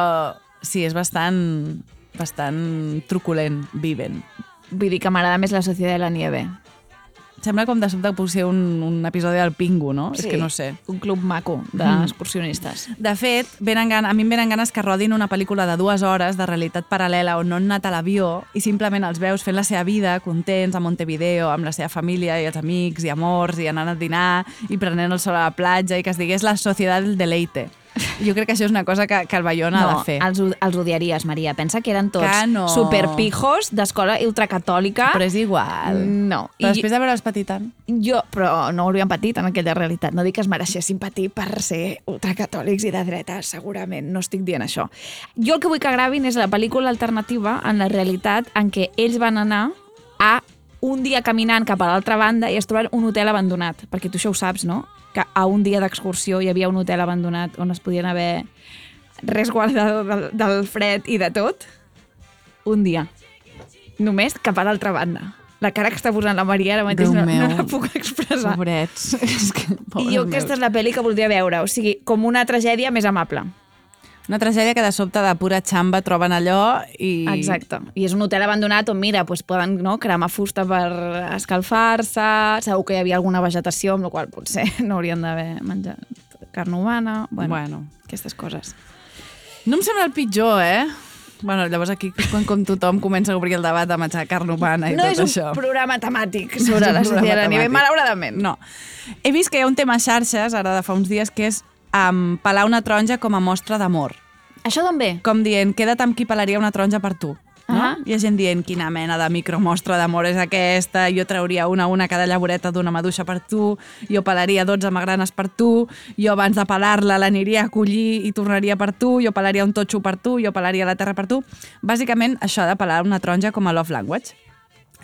sí, és bastant, bastant truculent, Viven. Vull dir que m'agrada més la Societat de la Nieve. Sembla com de sobte que pugui ser un, un episodi del Pingu, no? És que no sé. Un club maco d'excursionistes. De fet, venen gan a mi em venen ganes que rodin una pel·lícula de dues hores de realitat paral·lela on no han anat a l'avió i simplement els veus fent la seva vida, contents, a Montevideo, amb la seva família i els amics i amors, i anant a dinar i prenent el sol a la platja i que es digués la societat del deleite. Jo crec que això és una cosa que, que el Bayona ha de fer. els, els odiaries, Maria. Pensa que eren tots Que no. superpijos d'escola ultracatòlica. Però és igual. No. Però I després de veure'ls patir tant. jo, però no haurien patit en aquella realitat. No dic que es mereixessin patir per ser ultracatòlics i de dreta, segurament. No estic dient això. Jo el que vull que gravin és la pel·lícula alternativa en la realitat en què ells van anar a un dia caminant cap a l'altra banda i es troben un hotel abandonat. Perquè tu això ho saps, no? Que a un dia d'excursió hi havia un hotel abandonat on es podien haver resguardado del, del fred i de tot. Un dia. Només cap a l'altra banda. La cara que està posant la Maria ara mateix Déu no, no la puc expressar. Pobrets. és que, I jo aquesta és la pel·li que voldria veure. O sigui, com una tragèdia més amable. Una tragèdia que de sobte de pura xamba troben allò i... Exacte. I és un hotel abandonat on, mira, doncs poden no, cremar fusta per escalfar-se, segur que hi havia alguna vegetació, amb la qual potser no haurien d'haver menjat carn humana. Bueno, Bueno. aquestes coses. No em sembla el pitjor, eh? Bueno, llavors aquí quan com tothom comença a obrir el debat de menjar carn humana i No tot és un això. programa temàtic No sobre un la societat a nivell, malauradament. No. He vist que hi ha un tema a xarxes, ara de fa uns dies, que és um, pelar una taronja com a mostra d'amor. Això d'on ve? Com dient, queda't amb qui pelaria una taronja per tu. No? Ah. Hi ha gent dient quina mena de micromostra d'amor és aquesta, jo trauria una a una cada llavoreta d'una maduixa per tu, jo pelaria 12 magranes per tu, jo abans de pelar-la l'aniria a collir i tornaria per tu, jo pelaria un totxo per tu, jo pelaria la terra per tu. Bàsicament, això de pelar una taronja com a love language.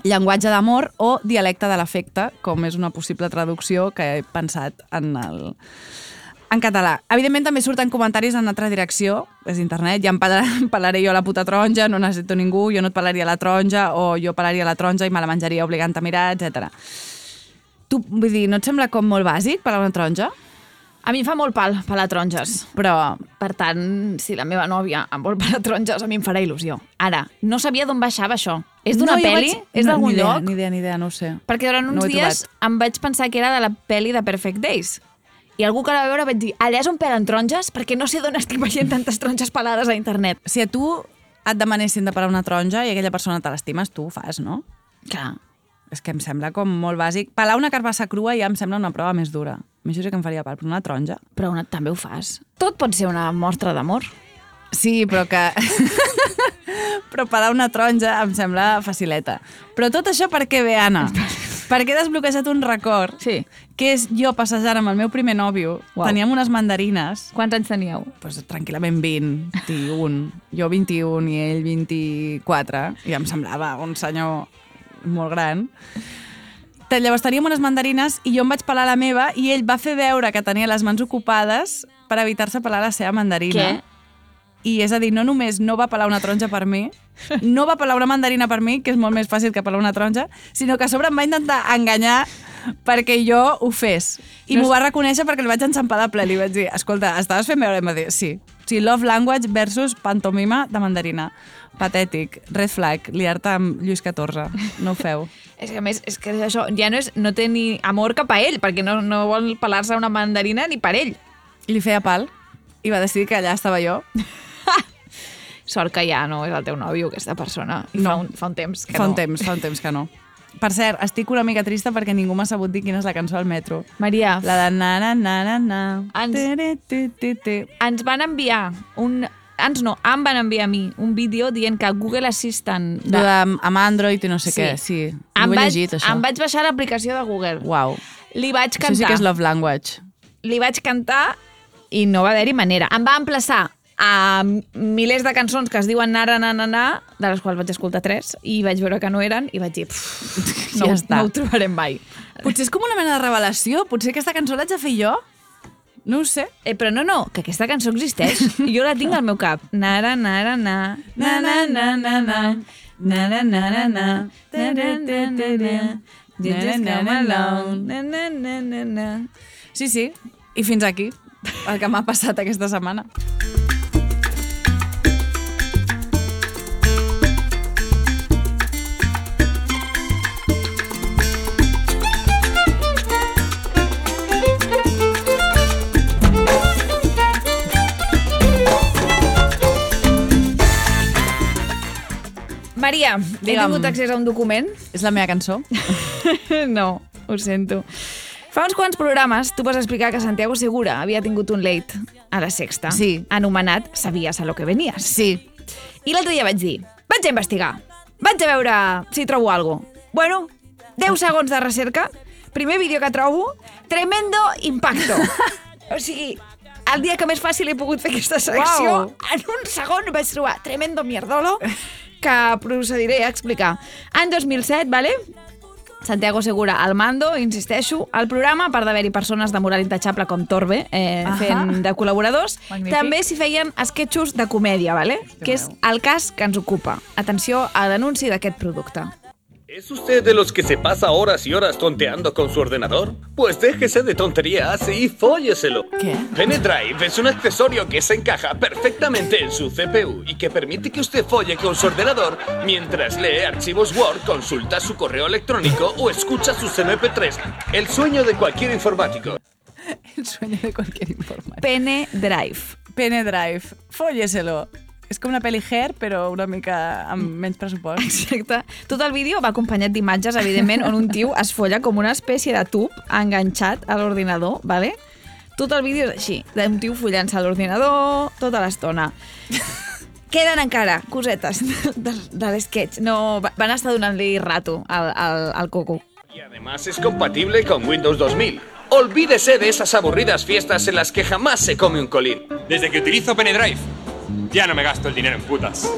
Llenguatge d'amor o dialecte de l'afecte, com és una possible traducció que he pensat en el, en català. Evidentment també surten comentaris en altra direcció, és internet, ja em pelaré, jo la puta taronja, no necessito ningú, jo no et pelaria la taronja, o jo pelaria la taronja i me la menjaria obligant a mirar, etc. Tu, vull dir, no et sembla com molt bàsic pelar una taronja? A mi em fa molt pal pelar taronges. Però... Per tant, si la meva nòvia em vol pelar taronges, a mi em farà il·lusió. Ara, no sabia d'on baixava això. És d'una no, pel·li? vaig- És no, d'algun lloc? Ni idea, ni idea, no sé. Perquè durant No uns he dies trobat. em vaig pensar que era de la pel·li de Perfect Days. I algú que la va veure vaig dir, allà és on pelen taronges? Perquè no sé d'on estic veient tantes taronges pelades a internet. Si a tu et demanessin de pelar una taronja i aquella persona te l'estimes, tu ho fas, no? Clar. És que em sembla com molt bàsic. Pelar una carbassa crua ja em sembla una prova més dura. Això sí que em faria pal, però una taronja... Però una, també ho fas. Tot pot ser una mostra d'amor. Sí, però que... però pelar una taronja em sembla facileta. Però tot això per què ve, Anna? Perquè he desbloquejat un record, sí. que és jo passejant amb el meu primer nòvio, Uau. teníem unes mandarines... Quants anys teníeu? Pues, tranquil·lament 20, 21. Jo 21 i ell 24. I em semblava un senyor molt gran. Llavors teníem unes mandarines i jo em vaig pelar la meva i ell va fer veure que tenia les mans ocupades per evitar-se pelar la seva mandarina. Què? I és a dir, no només no va pelar una taronja per mi, no va pelar una mandarina per mi, que és molt més fàcil que pelar una taronja, sinó que a sobre em va intentar enganyar perquè jo ho fes. I No m'ho va reconèixer perquè el vaig enxampar de ple. Li vaig dir, escolta, estaves fent veure? I em va dir, sí. Sí, love language versus pantomima de mandarina. Patètic, red flag, liar-te amb Lluís XIV. No ho feu. És que a més, és que això ja no, és, no té ni amor cap a ell, perquè no, no vol pelar-se una mandarina ni per ell. I li feia pal i va decidir que allà estava jo. Sort que ja no és el teu nòvio, aquesta persona. I No. fa, un, fa un temps que fa no. un temps, fa un temps que no. Per cert, estic una mica trista perquè ningú m'ha sabut dir quina és la cançó del metro. Maria, La de na na na na na. Ens- Tere, te, te, te. ens van enviar un... Ens no, em van enviar a mi un vídeo dient que Google Assistant... De... de, amb Android i no sé Sí. què, sí. Em vaig, llegit, això. em vaig baixar l'aplicació de Google. Uau. Li vaig Això cantar. sí que és love language. Li vaig cantar i no va haver-hi manera. Em va emplaçar a milers de cançons que es diuen nara, na, na, na, de les quals vaig escoltar tres, i vaig veure que no eren, i vaig dir, "Pff, no, Ja està. no ho trobarem mai. Potser és com una mena de revelació. Potser aquesta cançó l'haig de fer jo? No ho sé. Eh, però no, no, que aquesta cançó existeix. Jo la tinc al meu cap. Nara, nara, na, na, na, na, na, na, na, na, na, na, na, na, na, na, na, na, you just come along, na, na, na, na, na. Sí, sí. I fins aquí el que m'ha passat aquesta setmana. Maria, he Digue'm. tingut accés a un document És la meva cançó? no, ho sento. Fa uns quants programes tu vas explicar que Santiago Segura havia tingut un late a la sexta, Sí. anomenat Sabies a lo que venies. Sí. I l'altre dia vaig dir, vaig a investigar, vaig a veure si trobo alguna cosa. Bueno, 10 segons de recerca, primer vídeo que trobo, tremendo impacto. o sigui, el dia que més fàcil he pogut fer aquesta selecció, Uau. en un segon vaig trobar tremendo mierdolo que procediré a explicar. Any 2007, vale? Santiago Segura al mando, insisteixo, al programa, a part d'haver-hi persones de moral intachable com Torbe eh, Ahà. fent de col·laboradors, Magnífic. també s'hi feien esquetxos de comèdia, vale? que és el cas que ens ocupa. Atenció a l'anunci d'aquest producte. ¿Es usted de los que se pasa horas y horas tonteando con su ordenador? Pues déjese de tonterías y fólleselo. ¿Qué? Penedrive es un accesorio que se encaja perfectamente en su CPU y que permite que usted folle con su ordenador mientras lee archivos Word, consulta su correo electrónico o escucha sus MP3. El sueño de cualquier informático. El sueño de cualquier informátic. Pene Drive. Pene Drive. Fólleselo. És com una pel·li Hair, però una mica amb menys pressupost. Exacte. Tot el vídeo va acompanyat d'imatges, evidentment, on un tio es folla com una espècie de tub enganxat a l'ordinador, ¿vale? Tot el vídeo és així, d'un tio follant-se a l'ordinador tota l'estona. Queden encara cosetes de, de l'esquetx. No, va- van estar donant-li rato al, al, al coco. Y además es compatible con Windows 2000. Olvídese de esas aburridas fiestas en las que jamás se come un colín. Desde que utilizo Penedrive, ya no me gasto el dinero en putas.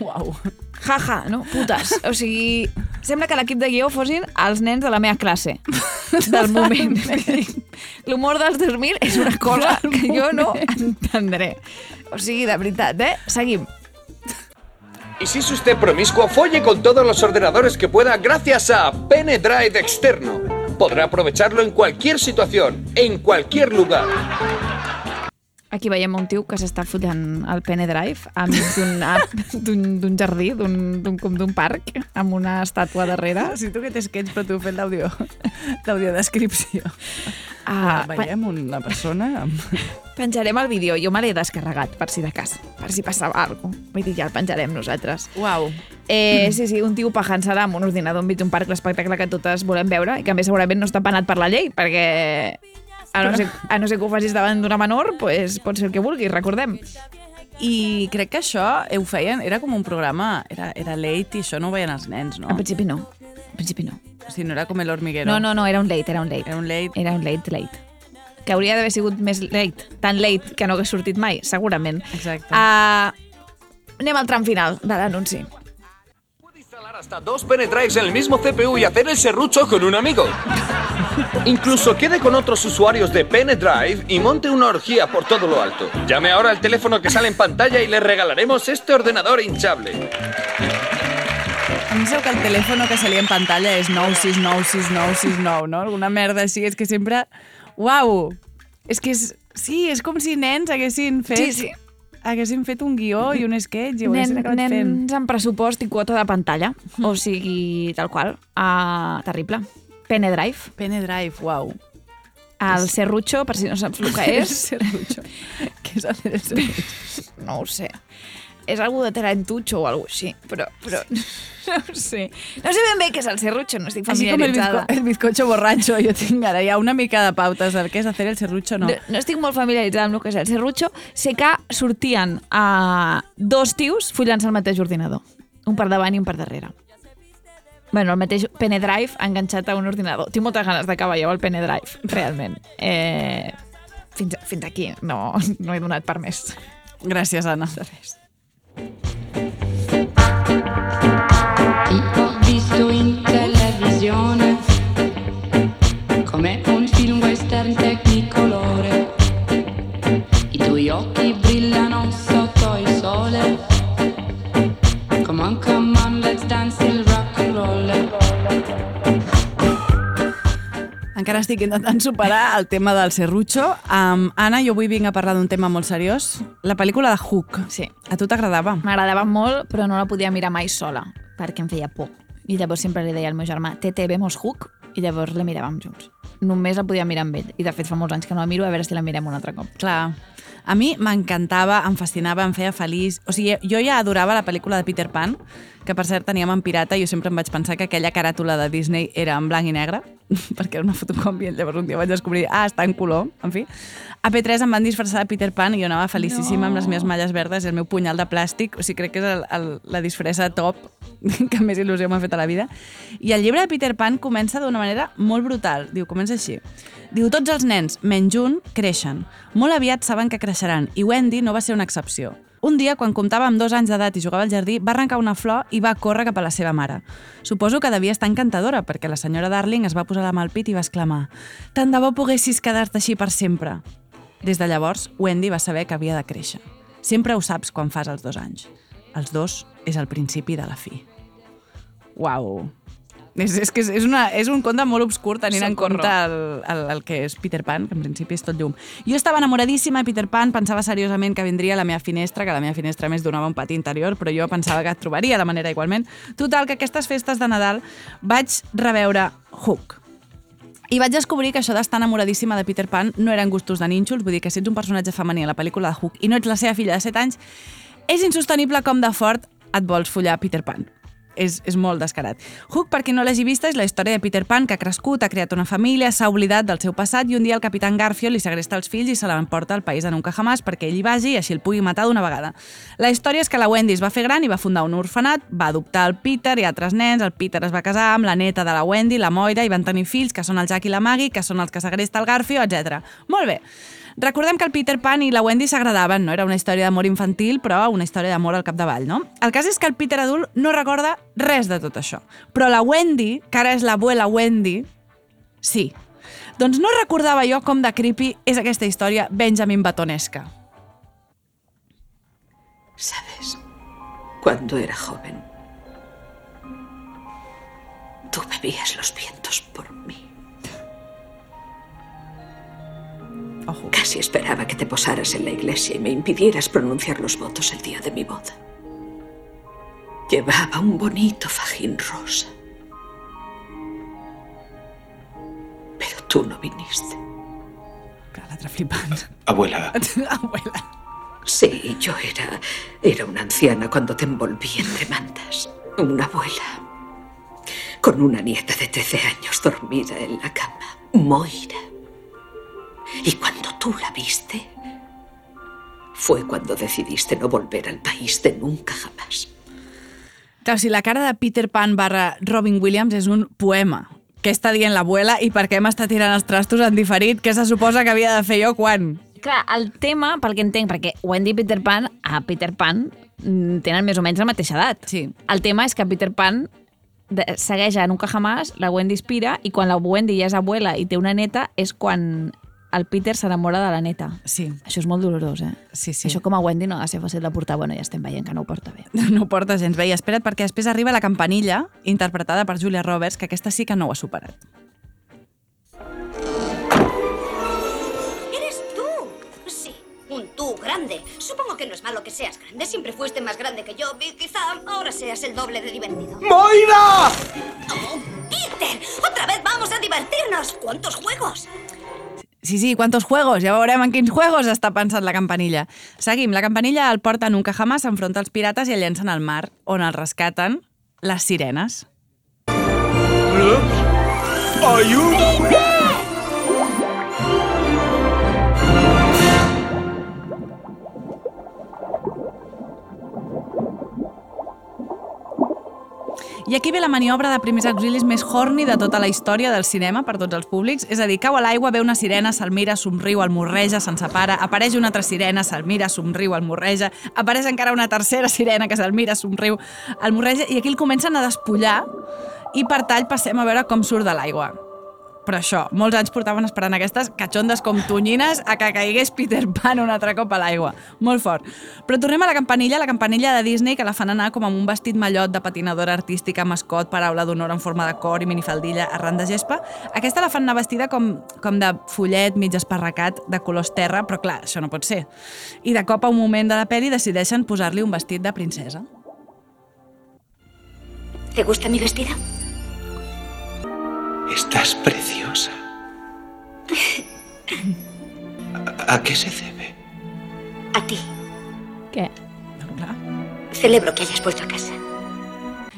Uau. Jaja, no? Putes. O sigui, sembla que l'equip de guió fossin els nens de la meva classe del moment. L'humor dels 2000 és una cosa que jo no entendré. O sigui, de veritat, eh? Seguim. Y si es usted promiscuo, folle con todos los ordenadores que pueda gracias a Penedrive Externo. Podrá aprovecharlo en cualquier situación, en cualquier lugar. Aquí veiem un tio que s'està follant el Pene Drive enmig d'un jardí, d'un com d'un parc, amb una estàtua darrere. Si tu que t'esquets, però tu fent l'audio l'audiodescripció. Ah, Veiem una persona amb... Penjarem el vídeo, jo me l'he descarregat, per si de cas, per si passava alguna cosa. Vull dir, ja el penjarem nosaltres. Uau. Eh, sí, sí, un tio pajant-se-la amb un ordinador enmig d'un parc, l'espectacle que totes volem veure, i que a més segurament no està penat per la llei, perquè a no ser, a no ser que ho facis davant d'una menor, pues, pot ser el que vulguis, recordem. I crec que això ho feien, era com un programa, era, era late i això no ho veien els nens, no? Al principi no. Al principi no. O sigui, no era com el hormiguero. No, no, no, era un late, era un late. Era un late. Era un late, late. Que hauria d'haver sigut més late, tan late que no hagués sortit mai, segurament. Exacte. Uh, anem al tram final de l'anunci. Hasta dos Penedrives en el mismo CPU y hacer el serrucho con un amigo. Incluso quede con otros usuarios de Penedrive y monte una orgía por todo lo alto. Llame ahora al teléfono que sale en pantalla y le regalaremos este ordenador hinchable. Penseu que el telèfon que salia en pantalla és 9696969, no? Alguna merda així, és que sempre... Uau! És que és... Sí, és com si nens haguessin fet... Sí, sí. Haguessin fet un guió i un sketch i ho Nen, haguessin acabat fent. nens amb pressupost i quota de pantalla. O sigui, tal qual. Uh, terrible. Pene Drive. Pene Drive, uau. El serrucho, per si no saps el que és. serrucho. Què és hacer el serrucho? No ho sé. És algú de tarantucho o alguna així, però, però no ho sé. No sé ben bé què és el serrucho, no estic Així com el, bizco, familiaritzada. el bizcocho borracho, jo tinc ara ja una mica de pautes del que és hacer el serrucho, no. No, no estic molt familiaritzada amb el que és el serrucho. Sé que sortien uh, dos tios follant-se al mateix ordinador. Un per davant i un per darrere. Bueno, el mateix Penedrive enganxat a un ordinador. Tinc moltes ganes d'acabar jo el Penedrive, realment. Eh, fins, fins aquí, no, no he donat per més. Gràcies, Anna. De res. Ho Encara estic intentant superar el tema del serrucho. Um, Anna, jo avui vinc a parlar d'un tema molt seriós. La pel·lícula de Hook. Sí. A tu t'agradava? M'agradava molt, però no la podia mirar mai sola, perquè em feia por. I llavors sempre li deia al meu germà, Tete, vemos Hook? I llavors la miràvem junts. Només la podia mirar amb ell. I de fet fa molts anys que no la miro, a veure si la mirem un altre cop. Clar. A mi m'encantava, em fascinava, em feia feliç. O sigui, jo ja adorava la pel·lícula de Peter Pan, que per cert teníem en pirata i jo sempre em vaig pensar que aquella caràtula de Disney era en blanc i negre, perquè era una fotocòpia, llavors un dia vaig descobrir, ah, està en color, en fi. A P3 em van disfressar de Peter Pan i jo anava felicíssima no. amb les meves malles verdes i el meu punyal de plàstic, o sigui, crec que és el, el, la disfressa top que més il·lusió m'ha fet a la vida. I el llibre de Peter Pan comença d'una manera molt brutal. Diu, comença així. Diu, tots els nens, menys un, creixen. Molt aviat saben que creixeran i Wendy no va ser una excepció. Un dia, quan comptava amb dos anys d'edat i jugava al jardí, va arrencar una flor i va córrer cap a la seva mare. Suposo que devia estar encantadora, perquè la senyora Darling es va posar la mà al pit i va exclamar «Tant de bo poguessis quedar-te així per sempre!» Des de llavors, Wendy va saber que havia de créixer. Sempre ho saps quan fas els dos anys. Els dos és el principi de la fi. Uau. És, és que és, és, una, és un conte molt obscur tenint en compte el, el, el que és Peter Pan, que en principi és tot llum. Jo estava enamoradíssima de Peter Pan, pensava seriosament que vindria a la meva finestra, que la meva finestra més donava un pati interior, però jo pensava que et trobaria de manera igualment. Total, que aquestes festes de Nadal vaig reveure Hook. I vaig descobrir que això d'estar enamoradíssima de Peter Pan no eren gustos de nínxols, vull dir que si ets un personatge femení a la pel·lícula de Hook i no ets la seva filla de 7 anys, és insostenible com de fort et vols follar Peter Pan. És, és molt descarat. Hook, per qui no l'hagi vista, és la història de Peter Pan, que ha crescut, ha creat una família, s'ha oblidat del seu passat i un dia el capitán Garfield li segresta els fills i se l'emporta al país de Nunca Jamás perquè ell hi vagi i així el pugui matar d'una vegada. La història és que la Wendy es va fer gran i va fundar un orfenat, va adoptar el Peter i altres nens, el Peter es va casar amb la neta de la Wendy, la Moira, i van tenir fills, que són el Jack i la Maggie, que són els que segresta el Garfield, etc. Molt bé. Recordem que el Peter Pan i la Wendy s'agradaven, no? Era una història d'amor infantil, però una història d'amor al capdavall, no? El cas és que el Peter adult no recorda res de tot això. Però la Wendy, que ara és l'abuela Wendy, sí. Doncs no recordava jo com de creepy és aquesta història Benjamin Batonesca. ¿Sabes? Cuando era joven, tú bebías los vientos por mí. Casi esperaba que te posaras en la iglesia y me impidieras pronunciar los votos el día de mi boda. Llevaba un bonito fajín rosa. Pero tú no viniste. L'altre flipant. Abuela, Abuela. Sí, yo era. Era una anciana cuando te envolví entre mantas. Una abuela. Con una nieta de 13 años dormida en la cama. Moira. Y cuando tú la viste, fue cuando decidiste no volver al país de nunca jamás. Clar, o sigui, la cara de Peter Pan barra Robin Williams és un poema. Què està dient l'abuela i per què m'està tirant els trastos en diferit? Què se suposa que havia de fer jo quan? Clar, el tema, pel que entenc, perquè Wendy i Peter Pan, a Peter Pan, mm, tenen més o menys la mateixa edat. Sí. El tema és que Peter Pan segueix a Nunca Jamás, la Wendy inspira, i quan la Wendy ja és abuela i té una neta, és quan el Peter s'enamora de la neta. Sí. Això és molt dolorós, eh? Sí, sí. Això com a Wendy no ha de ser fàcil de portar. Bueno, ja estem veient que no ho porta bé. No ho porta gens bé. I espera't, perquè després arriba la campanilla, interpretada per Julia Roberts, que aquesta sí que no ho ha superat. ¿Eres tú? Sí, un tú grande. Supongo que no es malo que seas grande. Siempre fuiste más grande que yo y quizá ahora seas el doble de divertido. ¡Moira! ¡Oh, Peter! ¡Otra vez vamos a divertirnos! ¿Cuántos juegos? Sí, sí, quantos juegos? Ja veurem en quins juegos està pensant la campanilla. Seguim. La campanilla el porta Nunca Jamás, s'enfronta als pirates i el llencen al mar, on el rescaten les sirenes. ¡Ayúdame! I aquí ve la maniobra de primers auxilis més horny de tota la història del cinema per tots els públics. És a dir, cau a l'aigua, ve una sirena, se'l mira, somriu, el morreja, se'n separa, apareix una altra sirena, se'l mira, somriu, el morreja, apareix encara una tercera sirena que se'l mira, somriu, el morreja, i aquí el comencen a despullar i per tall passem a veure com surt de l'aigua. Però això, molts anys portaven esperant aquestes catxondes com tonyines a que caigués Peter Pan un altre cop a l'aigua. Molt fort. Però tornem a la campanilla, la campanilla de Disney, que la fan anar com amb un vestit mallot de patinadora artística, mascot, paraula d'honor en forma de cor i minifaldilla arran de gespa. Aquesta la fan anar vestida com, com de follet mig esparracat de colors terra, però clar, això no pot ser. I de cop a un moment de la pel·li decideixen posar-li un vestit de princesa. ¿Te gusta mi vestido? estás preciosa. ¿A, a qué se debe? A ti. Què? Celebro que hayas vuelto a casa.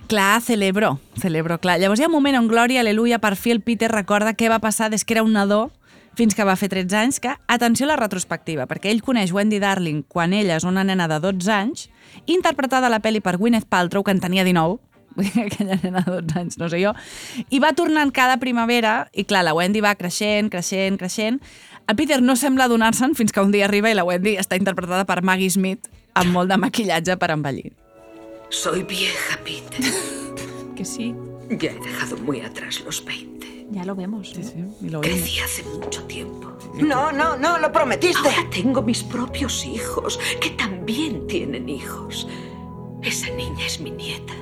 Clar, celebro, celebro, clar. Llavors hi ha un moment on Glòria, aleluia, per fi el Peter recorda què va passar des que era un nadó fins que va fer 13 anys, que, atenció a la retrospectiva, perquè ell coneix Wendy Darling quan ella és una nena de 12 anys, interpretada a la pel·li per Gwyneth Paltrow, que en tenia 19, vull dir, aquella nena de 12 anys, no sé jo, i va tornant cada primavera, i clar, la Wendy va creixent, creixent, creixent. El Peter no sembla adonar-se'n fins que un dia arriba i la Wendy està interpretada per Maggie Smith amb molt de maquillatge per envellir. Soy vieja, Peter. Que sí. Ya he dejado muy atrás los 20. Ya lo vemos. Sí, sí, y lo Crecí hace mucho tiempo. No, no, no, lo prometiste. Ahora tengo mis propios hijos, que también tienen hijos. Esa niña es mi nieta.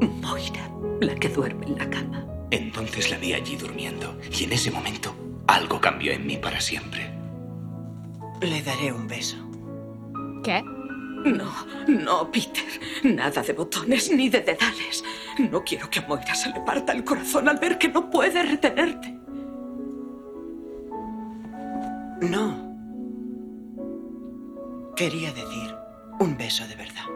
Moira, la que duerme en la cama. Entonces la vi allí durmiendo y en ese momento algo cambió en mí para siempre. Le daré un beso. ¿Qué? No, no, Peter. Nada de botones ni de dedales. No quiero que a Moira se le parta el corazón al ver que no puede retenerte. No. Quería decir un beso de verdad.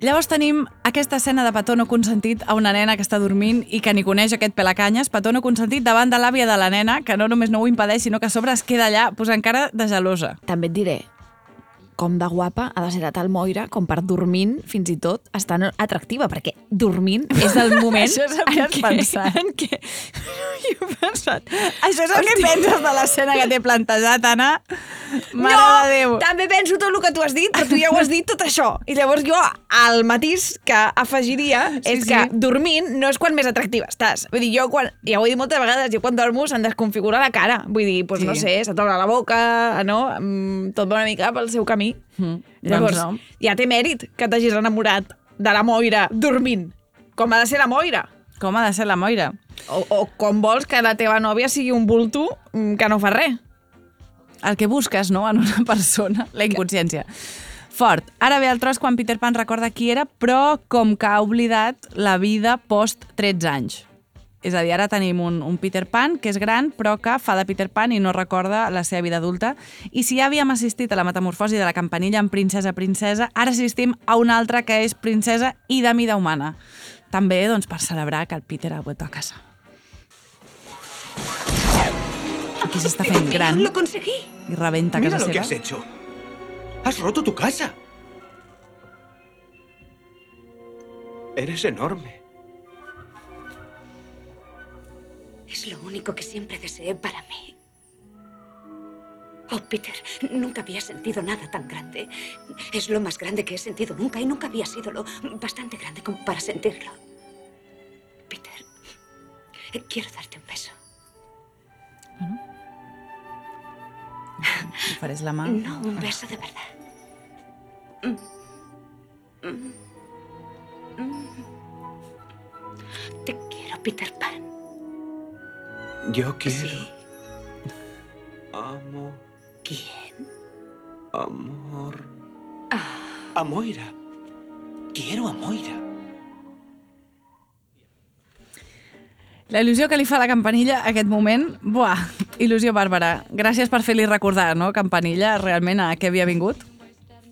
Llavors tenim aquesta escena de petó no consentit a una nena que està dormint i que ni coneix aquest pelacanyes, petó no consentit davant de l'àvia de la nena, que no només no ho impedeix, sinó que a sobre es queda allà posant cara de gelosa. També et diré, com de guapa ha de ser la tal Moira, com per dormint, fins i tot, estan atractiva, perquè dormint és el moment Això és el que has pensat. En què... Jo he pensat... Això és el que penses de l'escena que t'he plantejat, Anna? Mare no, de Déu. també penso tot el que tu has dit, però tu ja ho has dit tot això. I llavors jo, el matís que afegiria Sí, és sí. que dormint no és quan més atractiva estàs. Vull dir, jo quan, ja ho he dit moltes vegades, jo quan dormo se'm desconfigura la cara. Vull dir, doncs Sí. no sé, se t'obre la boca, no? Mm, Tot va una mica pel seu camí. Mm. Llavors, Doncs no. ja té mèrit que t'hagis enamorat de la Moira dormint. Com ha de ser la Moira. Com ha de ser la Moira. O, o com vols que la teva nòvia sigui un bulto mm, que no fa res. El que busques, no?, en una persona, la inconsciència. Fort. Ara ve el tros quan Peter Pan recorda qui era, però com que ha oblidat la vida post 13 anys. És a dir, ara tenim un, un Peter Pan que és gran, però que fa de Peter Pan i no recorda la seva vida adulta. I si ja havíem assistit a la metamorfosi de la campanilla en princesa a princesa, ara assistim a una altra que és princesa i de mida humana. També, doncs, per celebrar que el Peter ha vuelto a casa. Aquí s'està fent gran Lo conseguí. i rebenta a Mira casa lo que seva. has hecho. Has roto tu casa. Eres enorme. Es lo único que siempre deseé para mí. Oh, Peter, nunca había sentido nada tan grande. Es lo más grande que he sentido nunca y nunca había sido lo bastante grande como para sentirlo. Peter, quiero darte un beso. Ofereix la mà. No, un beso de verdad. Mm. Mm. Mm. Te quiero, Peter Pan. Yo quiero. Amo. ¿Quién? Amor. Ah. A Moira. Quiero a Moira. La il·lusió que li fa la campanilla a aquest moment, buah, il·lusió bàrbara. Gràcies per fer-li recordar, no, campanilla, realment a què havia vingut.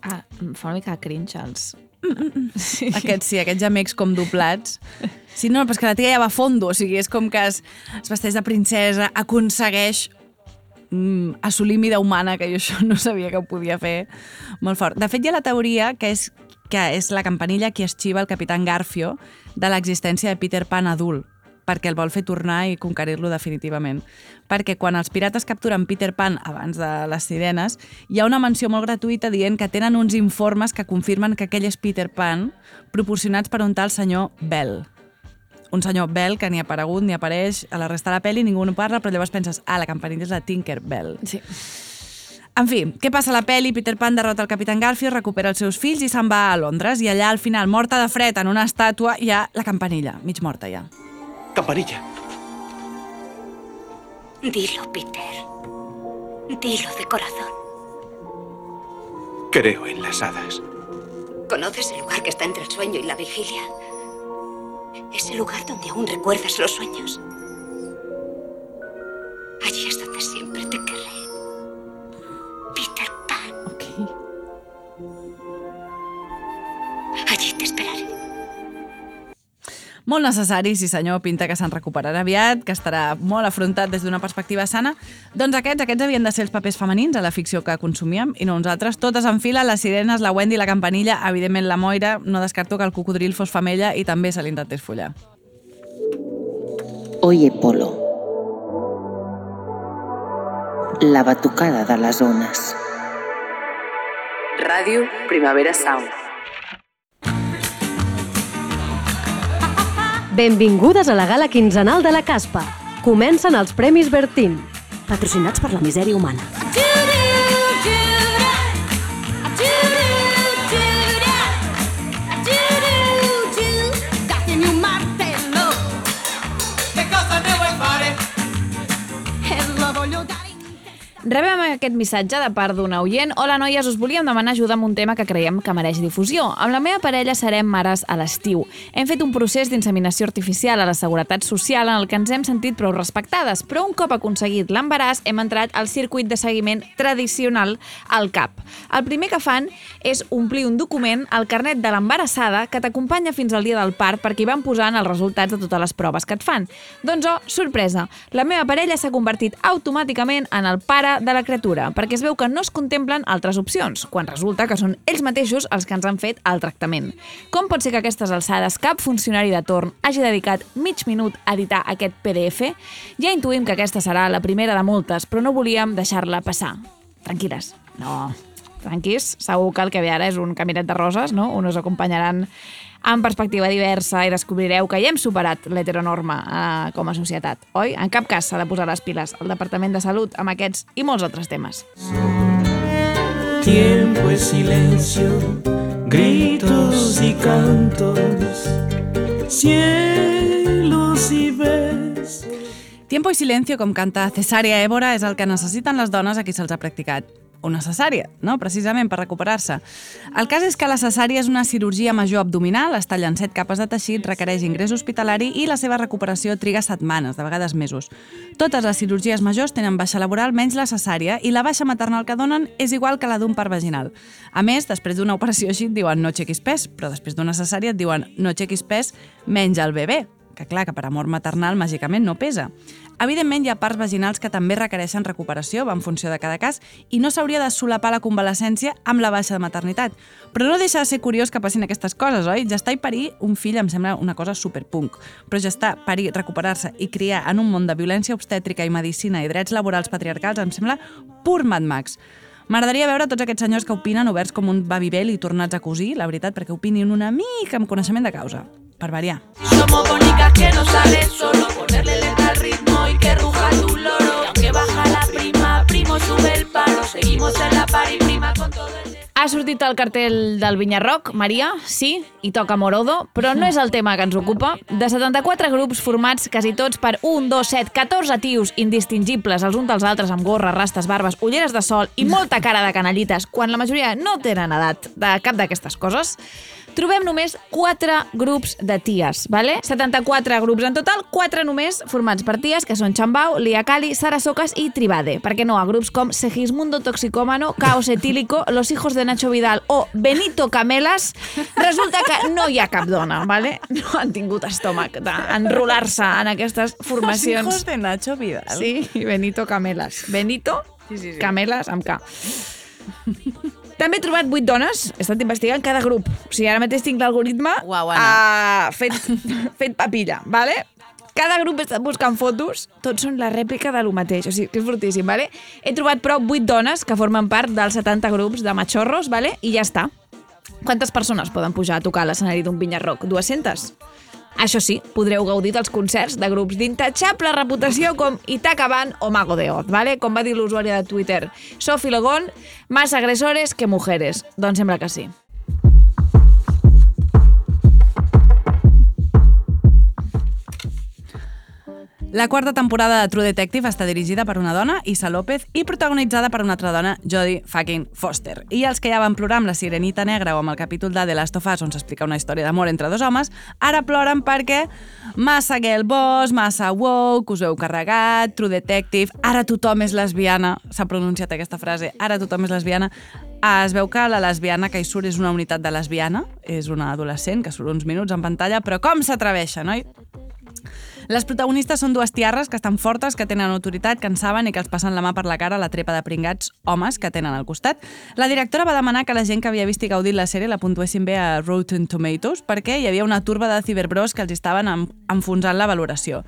Ah, em fa una mica cringe els... Sí. Aquests sí, aquests gemecs com doblats. Sí, no, però és que la tia ja va a fondo, o sigui, és com que es, es vesteix de princesa, aconsegueix mm, assolir mida humana, que jo això no sabia que ho podia fer molt fort. De fet, hi ha la teoria que és, que és la campanilla qui esxiva el capitán Garfio de l'existència de Peter Pan adult perquè el vol fer tornar i conquerir-lo definitivament. Perquè quan els pirates capturen Peter Pan abans de les sirenes, hi ha una menció molt gratuïta dient que tenen uns informes que confirmen que aquell és Peter Pan proporcionats per un tal senyor Bell. Un senyor Bell que ni ha aparegut ni apareix a la resta de la pel·li, ningú no parla, però llavors penses, ah, la campanilla és la Tinker Bell. Sí. En fi, què passa a la pel·li? Peter Pan derrota el Capitán Garfio, recupera els seus fills i se'n va a Londres. I allà, al final, morta de fred en una estàtua, hi ha la campanilla, mig morta ja. Campanilla. Dilo, Peter. Dilo de corazón. Creo en las hadas. ¿Conoces el lugar que está entre el sueño y la vigilia? Ese lugar donde aún recuerdas los sueños. Allí es donde siempre te querré. Peter Pan. Allí te esperaré. Molt necessari, sí senyor, pinta que se'n recuperarà aviat, que estarà molt afrontat des d'una perspectiva sana. Doncs aquests, aquests havien de ser els papers femenins a la ficció que consumíem, i no nosaltres. Totes en fila, les sirenes, la Wendy, la campanilla, evidentment la Moira, no descarto que el cocodril fos femella i també se l'intentés follar. Oye Polo. La batucada de les ones. Ràdio Primavera Sound. Benvingudes a la gala quinzenal de la Caspa. Comencen els Premis Bertín, patrocinats per la misèria humana. Rebem aquest missatge de part d'una oient. Hola, noies, us volíem demanar ajuda amb un tema que creiem que mereix difusió. Amb la meva parella serem mares a l'estiu. Hem fet un procés d'inseminació artificial a la Seguretat Social en el que ens hem sentit prou respectades, però un cop aconseguit l'embaràs hem entrat al circuit de seguiment tradicional al CAP. El primer que fan és omplir un document, el carnet de l'embarassada, que t'acompanya fins al dia del part perquè hi van posant els resultats de totes les proves que et fan. Doncs, oh, sorpresa, la meva parella s'ha convertit automàticament en el pare de la criatura, perquè es veu que no es contemplen altres opcions, quan resulta que són ells mateixos els que ens han fet el tractament. Com pot ser que a aquestes alçades cap funcionari de torn hagi dedicat mig minut a editar aquest PDF? Ja intuïm que aquesta serà la primera de moltes, però no volíem deixar-la passar. Tranquil·les. No, tranquils. Segur que el que ve ara és un caminet de roses, no? On us acompanyaran amb perspectiva diversa i descobrireu que ja hem superat l'heteronorma eh, com a societat, oi? En cap cas s'ha de posar les piles al Departament de Salut amb aquests i molts altres temes. Tiempo es silencio, gritos y cantos, cielos y ves. Tiempo i silencio, com canta Cesària Évora, és el que necessiten les dones a qui se'ls ha practicat una cesària, no? precisament per recuperar-se. El cas és que la cesària és una cirurgia major abdominal, es tallen set capes de teixit, requereix ingrés hospitalari i la seva recuperació triga setmanes, de vegades mesos. Totes les cirurgies majors tenen baixa laboral menys la cesària i la baixa maternal que donen és igual que la d'un part vaginal. A més, després d'una operació així et diuen no aixequis pes, però després d'una cesària et diuen no aixequis pes menys el bebè, que clar, que per amor maternal màgicament no pesa. Evidentment, hi ha parts vaginals que també requereixen recuperació, en funció de cada cas, i no s'hauria de solapar la convalescència amb la baixa de maternitat. Però no deixa de ser curiós que passin aquestes coses, oi? Gestar i parir un fill em sembla una cosa superpunk, però gestar, parir, recuperar-se i criar en un món de violència obstètrica i medicina i drets laborals patriarcals em sembla pur Mad Max. M'agradaria veure tots aquests senyors que opinen oberts com un babibel i tornats a cosir, la veritat, perquè opinin una mica amb coneixement de causa. Per variar. Somos bonitas que no sale solo ponerle letra al ritmo y que ruja tu loro. Y aunque baja la prima, primo sube el paro. Seguimos en la par y prima con todo el... Ha sortit el cartell del Vinyarroc, Maria, sí, i toca Morodo, però no és el tema que ens ocupa. De 74 grups formats quasi tots per 1, 2, 7, 14 tios indistingibles els uns dels altres amb gorra, rastes, barbes, ulleres de sol i molta cara de canallites, quan la majoria no tenen edat de cap d'aquestes coses, trobem només 4 grups de ties, vale? 74 grups en total, 4 només formats per ties, que són Chambau, Lia Cali, Sara Socas i Tribade. Per què no? A grups com Segismundo Toxicómano, Caos Etílico, Los Hijos de Nacho Vidal o Benito Camelas, resulta que no hi ha cap dona, vale? No han tingut estómac d'enrolar-se en aquestes formacions. Los hijos de Nacho Vidal. Sí, Benito Camelas. Benito Sí, sí, sí. Camelas amb K. També he trobat vuit dones, he estat investigant cada grup. O sigui, ara mateix tinc l'algoritme Uau, uh, fet, fet papilla, vale? Cada grup he estat buscant fotos, tots són la rèplica de lo mateix, o sigui, que és fortíssim, vale? He trobat, però, vuit dones que formen part dels 70 grups de machorros, vale? I ja està. Quantes persones poden pujar a tocar l'escenari d'un Vinyarroc? 200? Això sí, podreu gaudir dels concerts de grups d'intachable reputació com Itaca Band o Mago de Oz, ¿vale? com va dir l'usuària de Twitter. Sofi Logon, más agresores que mujeres. Doncs sembla que sí. La quarta temporada de True Detective està dirigida per una dona, Isa López, i protagonitzada per una altra dona, Jodie fucking Foster. I els que ja van plorar amb la Sirenita Negra o amb el capítol de The Last of Us on s'explica una història d'amor entre dos homes, ara ploren perquè massa girl boss, massa woke, us heu carregat, True Detective, ara tothom és lesbiana, s'ha pronunciat aquesta frase, ara tothom és lesbiana, es veu que la lesbiana que hi surt és una unitat de lesbiana, és una adolescent que surt uns minuts en pantalla, però com s'atreveixen, oi? Les protagonistes són dues tiarres que estan fortes, que tenen autoritat, que en saben i que els passen la mà per la cara a la trepa de pringats homes que tenen al costat. La directora va demanar que la gent que havia vist i gaudit la sèrie la puntuessin bé a Rotten Tomatoes perquè hi havia una turba de ciberbros que els estaven en- enfonsant la valoració.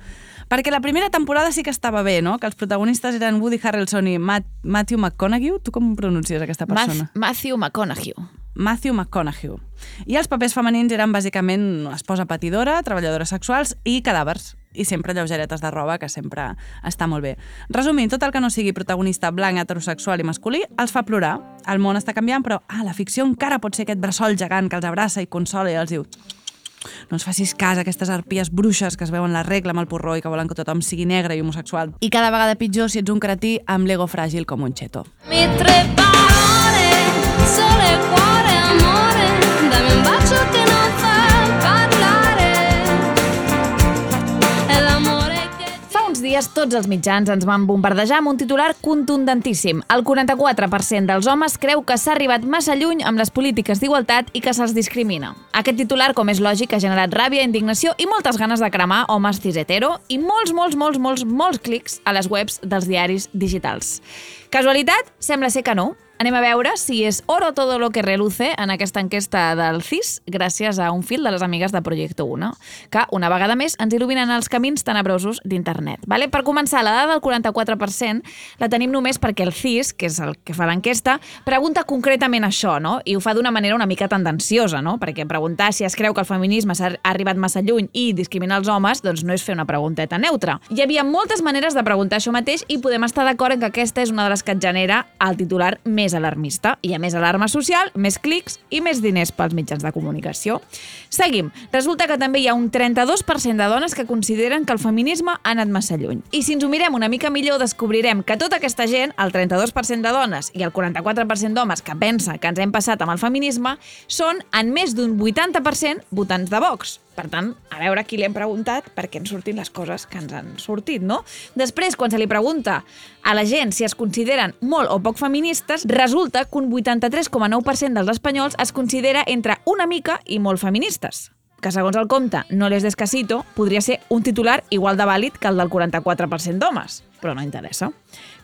Perquè la primera temporada sí que estava bé, no? Que els protagonistes eren Woody Harrelson i Matt, Matthew McConaughey. Tu com pronuncies aquesta persona? Math Matthew McConaughey. Matthew McConaughey. I els papers femenins eren bàsicament esposa patidora, treballadores sexuals i cadàvers. I sempre lleugeretes de roba, que sempre està molt bé. Resumint, tot el que no sigui protagonista blanc, heterosexual i masculí els fa plorar. El món està canviant, però ah, la ficció encara pot ser aquest bressol gegant que els abraça i consola i els diu no ens facis cas a aquestes arpies bruixes que es veuen la regla amb el porró i que volen que tothom sigui negre i homosexual. I cada vegada pitjor si ets un cretí amb l'ego fràgil com un xeto. Mi tre dies tots els mitjans ens van bombardejar amb un titular contundentíssim. El 44% dels homes creu que s'ha arribat massa lluny amb les polítiques d'igualtat i que se'ls discrimina. Aquest titular, com és lògic, ha generat ràbia, indignació i moltes ganes de cremar homes cis hetero i molts, molts, molts, molts, molts clics a les webs dels diaris digitals. Casualitat? Sembla ser que no. Anem a veure si és oro todo lo que reluce en aquesta enquesta del CIS gràcies a un fil de les amigues de Projecte 1, que una vegada més ens il·luminen els camins tenebrosos d'internet. Vale? Per començar, la dada del 44% la tenim només perquè el CIS, que és el que fa l'enquesta, pregunta concretament això, no? i ho fa d'una manera una mica tendenciosa, no? perquè preguntar si es creu que el feminisme s'ha ha arribat massa lluny i discrimina els homes doncs no és fer una pregunteta neutra. Hi havia moltes maneres de preguntar això mateix i podem estar d'acord en que aquesta és una de les que et genera el titular més alarmista. I a més alarma social, més clics i més diners pels mitjans de comunicació. Seguim. Resulta que també hi ha un 32% de dones que consideren que el feminisme ha anat massa lluny. I si ens ho mirem una mica millor, descobrirem que tota aquesta gent, el 32% de dones i el 44% d'homes que pensa que ens hem passat amb el feminisme, són en més d'un 80% votants de Vox. Per tant, a veure qui li hem preguntat per què ens sortin les coses que ens han sortit, no? Després, quan se li pregunta a la gent si es consideren molt o poc feministes, resulta que un 83,9% dels espanyols es considera entre una mica i molt feministes que segons el compte no les descasito, podria ser un titular igual de vàlid que el del 44% d'homes, però no interessa.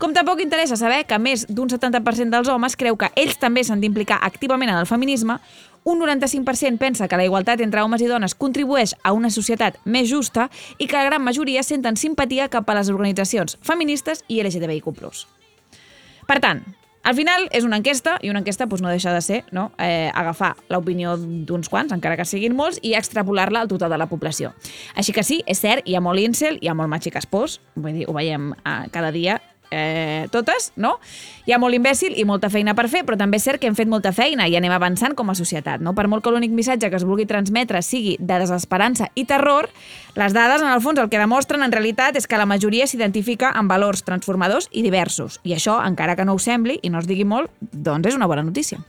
Com tampoc interessa saber que més d'un 70% dels homes creu que ells també s'han d'implicar activament en el feminisme, un 95% pensa que la igualtat entre homes i dones contribueix a una societat més justa i que la gran majoria senten simpatia cap a les organitzacions feministes i LGTBIQ+. Per tant, al final és una enquesta, i una enquesta doncs, no deixa de ser no? eh, agafar l'opinió d'uns quants, encara que siguin molts, i extrapolar-la al total de la població. Així que sí, és cert, hi ha molt incel, hi ha molt matxi caspós, vull dir, ho veiem eh, cada dia, eh, totes, no? Hi ha molt imbècil i molta feina per fer, però també és cert que hem fet molta feina i anem avançant com a societat, no? Per molt que l'únic missatge que es vulgui transmetre sigui de desesperança i terror, les dades, en el fons, el que demostren en realitat és que la majoria s'identifica amb valors transformadors i diversos. I això, encara que no ho sembli i no es digui molt, doncs és una bona notícia.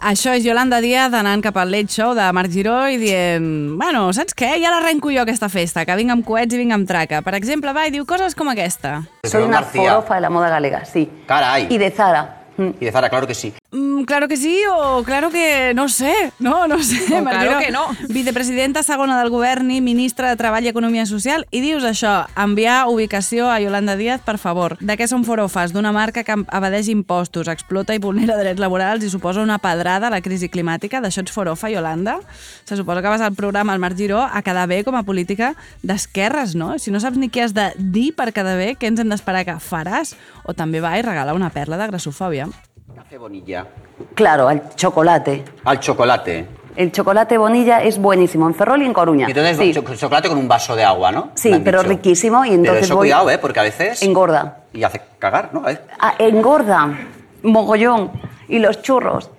Això és Yolanda Díaz anant cap al Late Show de Marc Giró i dient bueno, saps què? Ja l'arrenco jo aquesta festa, que vinc amb coets i vinc amb traca. Per exemple, va i diu coses com aquesta. Soy una forofa de la moda galega, sí. Caray. Y de Zara. Y de Zara, claro que sí. Mm, claro que sí o claro que no sé, no, no sé. O claro que no. Vicepresidenta segona del govern i ministra de Treball i Economia Social i dius això, enviar ubicació a Yolanda Díaz, per favor. De què són forofes? D'una marca que evadeix impostos, explota i vulnera drets laborals i suposa una pedrada a la crisi climàtica. D'això ets forofa, Yolanda? Se suposa que vas al programa al Marc Giró a quedar bé com a política d'esquerres, no? Si no saps ni què has de dir per quedar bé, què ens hem d'esperar que faràs? O també va i regala una perla de grassofòbia. Café Bonilla. Claro, al chocolate. Al chocolate. El chocolate bonilla es buenísimo en Ferrol y en Coruña. Y entonces sí, cho- chocolate con un vaso de agua, ¿no? sí pero dicho. riquísimo y Pero entonces eso voy... cuidado, ¿eh? Porque a veces... Engorda. Y hace cagar, ¿no? A veces- Ah, engorda. Mogollón. Y los churros.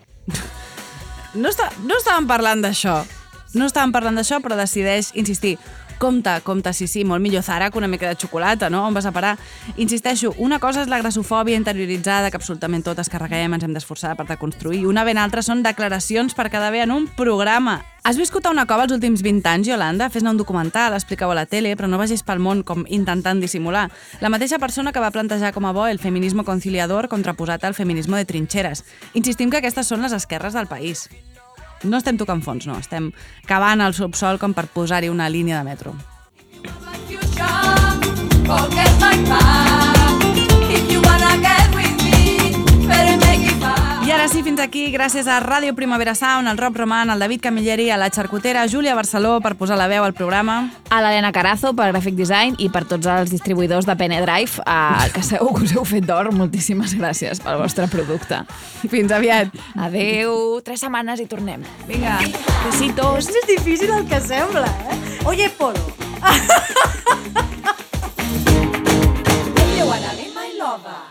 No, està, no estàvem parlant d'això. No estàvem parlant d'això, però decideix insistir. Compte, compte, sí, sí, molt millor Zara que una mica de xocolata, no? On vas a parar? Insisteixo, una cosa és la grassofòbia interioritzada, que absolutament totes carreguem, ens hem d'esforçar per deconstruir, una ben altra són declaracions per quedar bé en un programa. Has viscut a una cova els últims 20 anys, Yolanda? Fes-ne un documental, explica-ho a la tele, però no vagis pel món com intentant dissimular. La mateixa persona que va plantejar com a bo el feminisme conciliador contraposat al feminisme de trinxeres. Insistim que aquestes són les esquerres del país. No estem tocant fons, no. Estem cavant el subsol com per posar-hi una línia de metro. Forget you Sí, fins aquí, gràcies a Ràdio Primavera Sound, al Rob Roman, al David Camilleri, a la Xarcutera, a Júlia Barceló per posar la veu al programa. A l'Helena Carazo per Graphic Design i per tots els distribuïdors de Penedrive, a... Eh, que segur que us heu fet d'or. Moltíssimes gràcies pel vostre producte. Fins aviat. Adeu, tres setmanes i tornem. Vinga, besitos. És més difícil el que sembla, eh? Oye, Polo. you wanna my lover?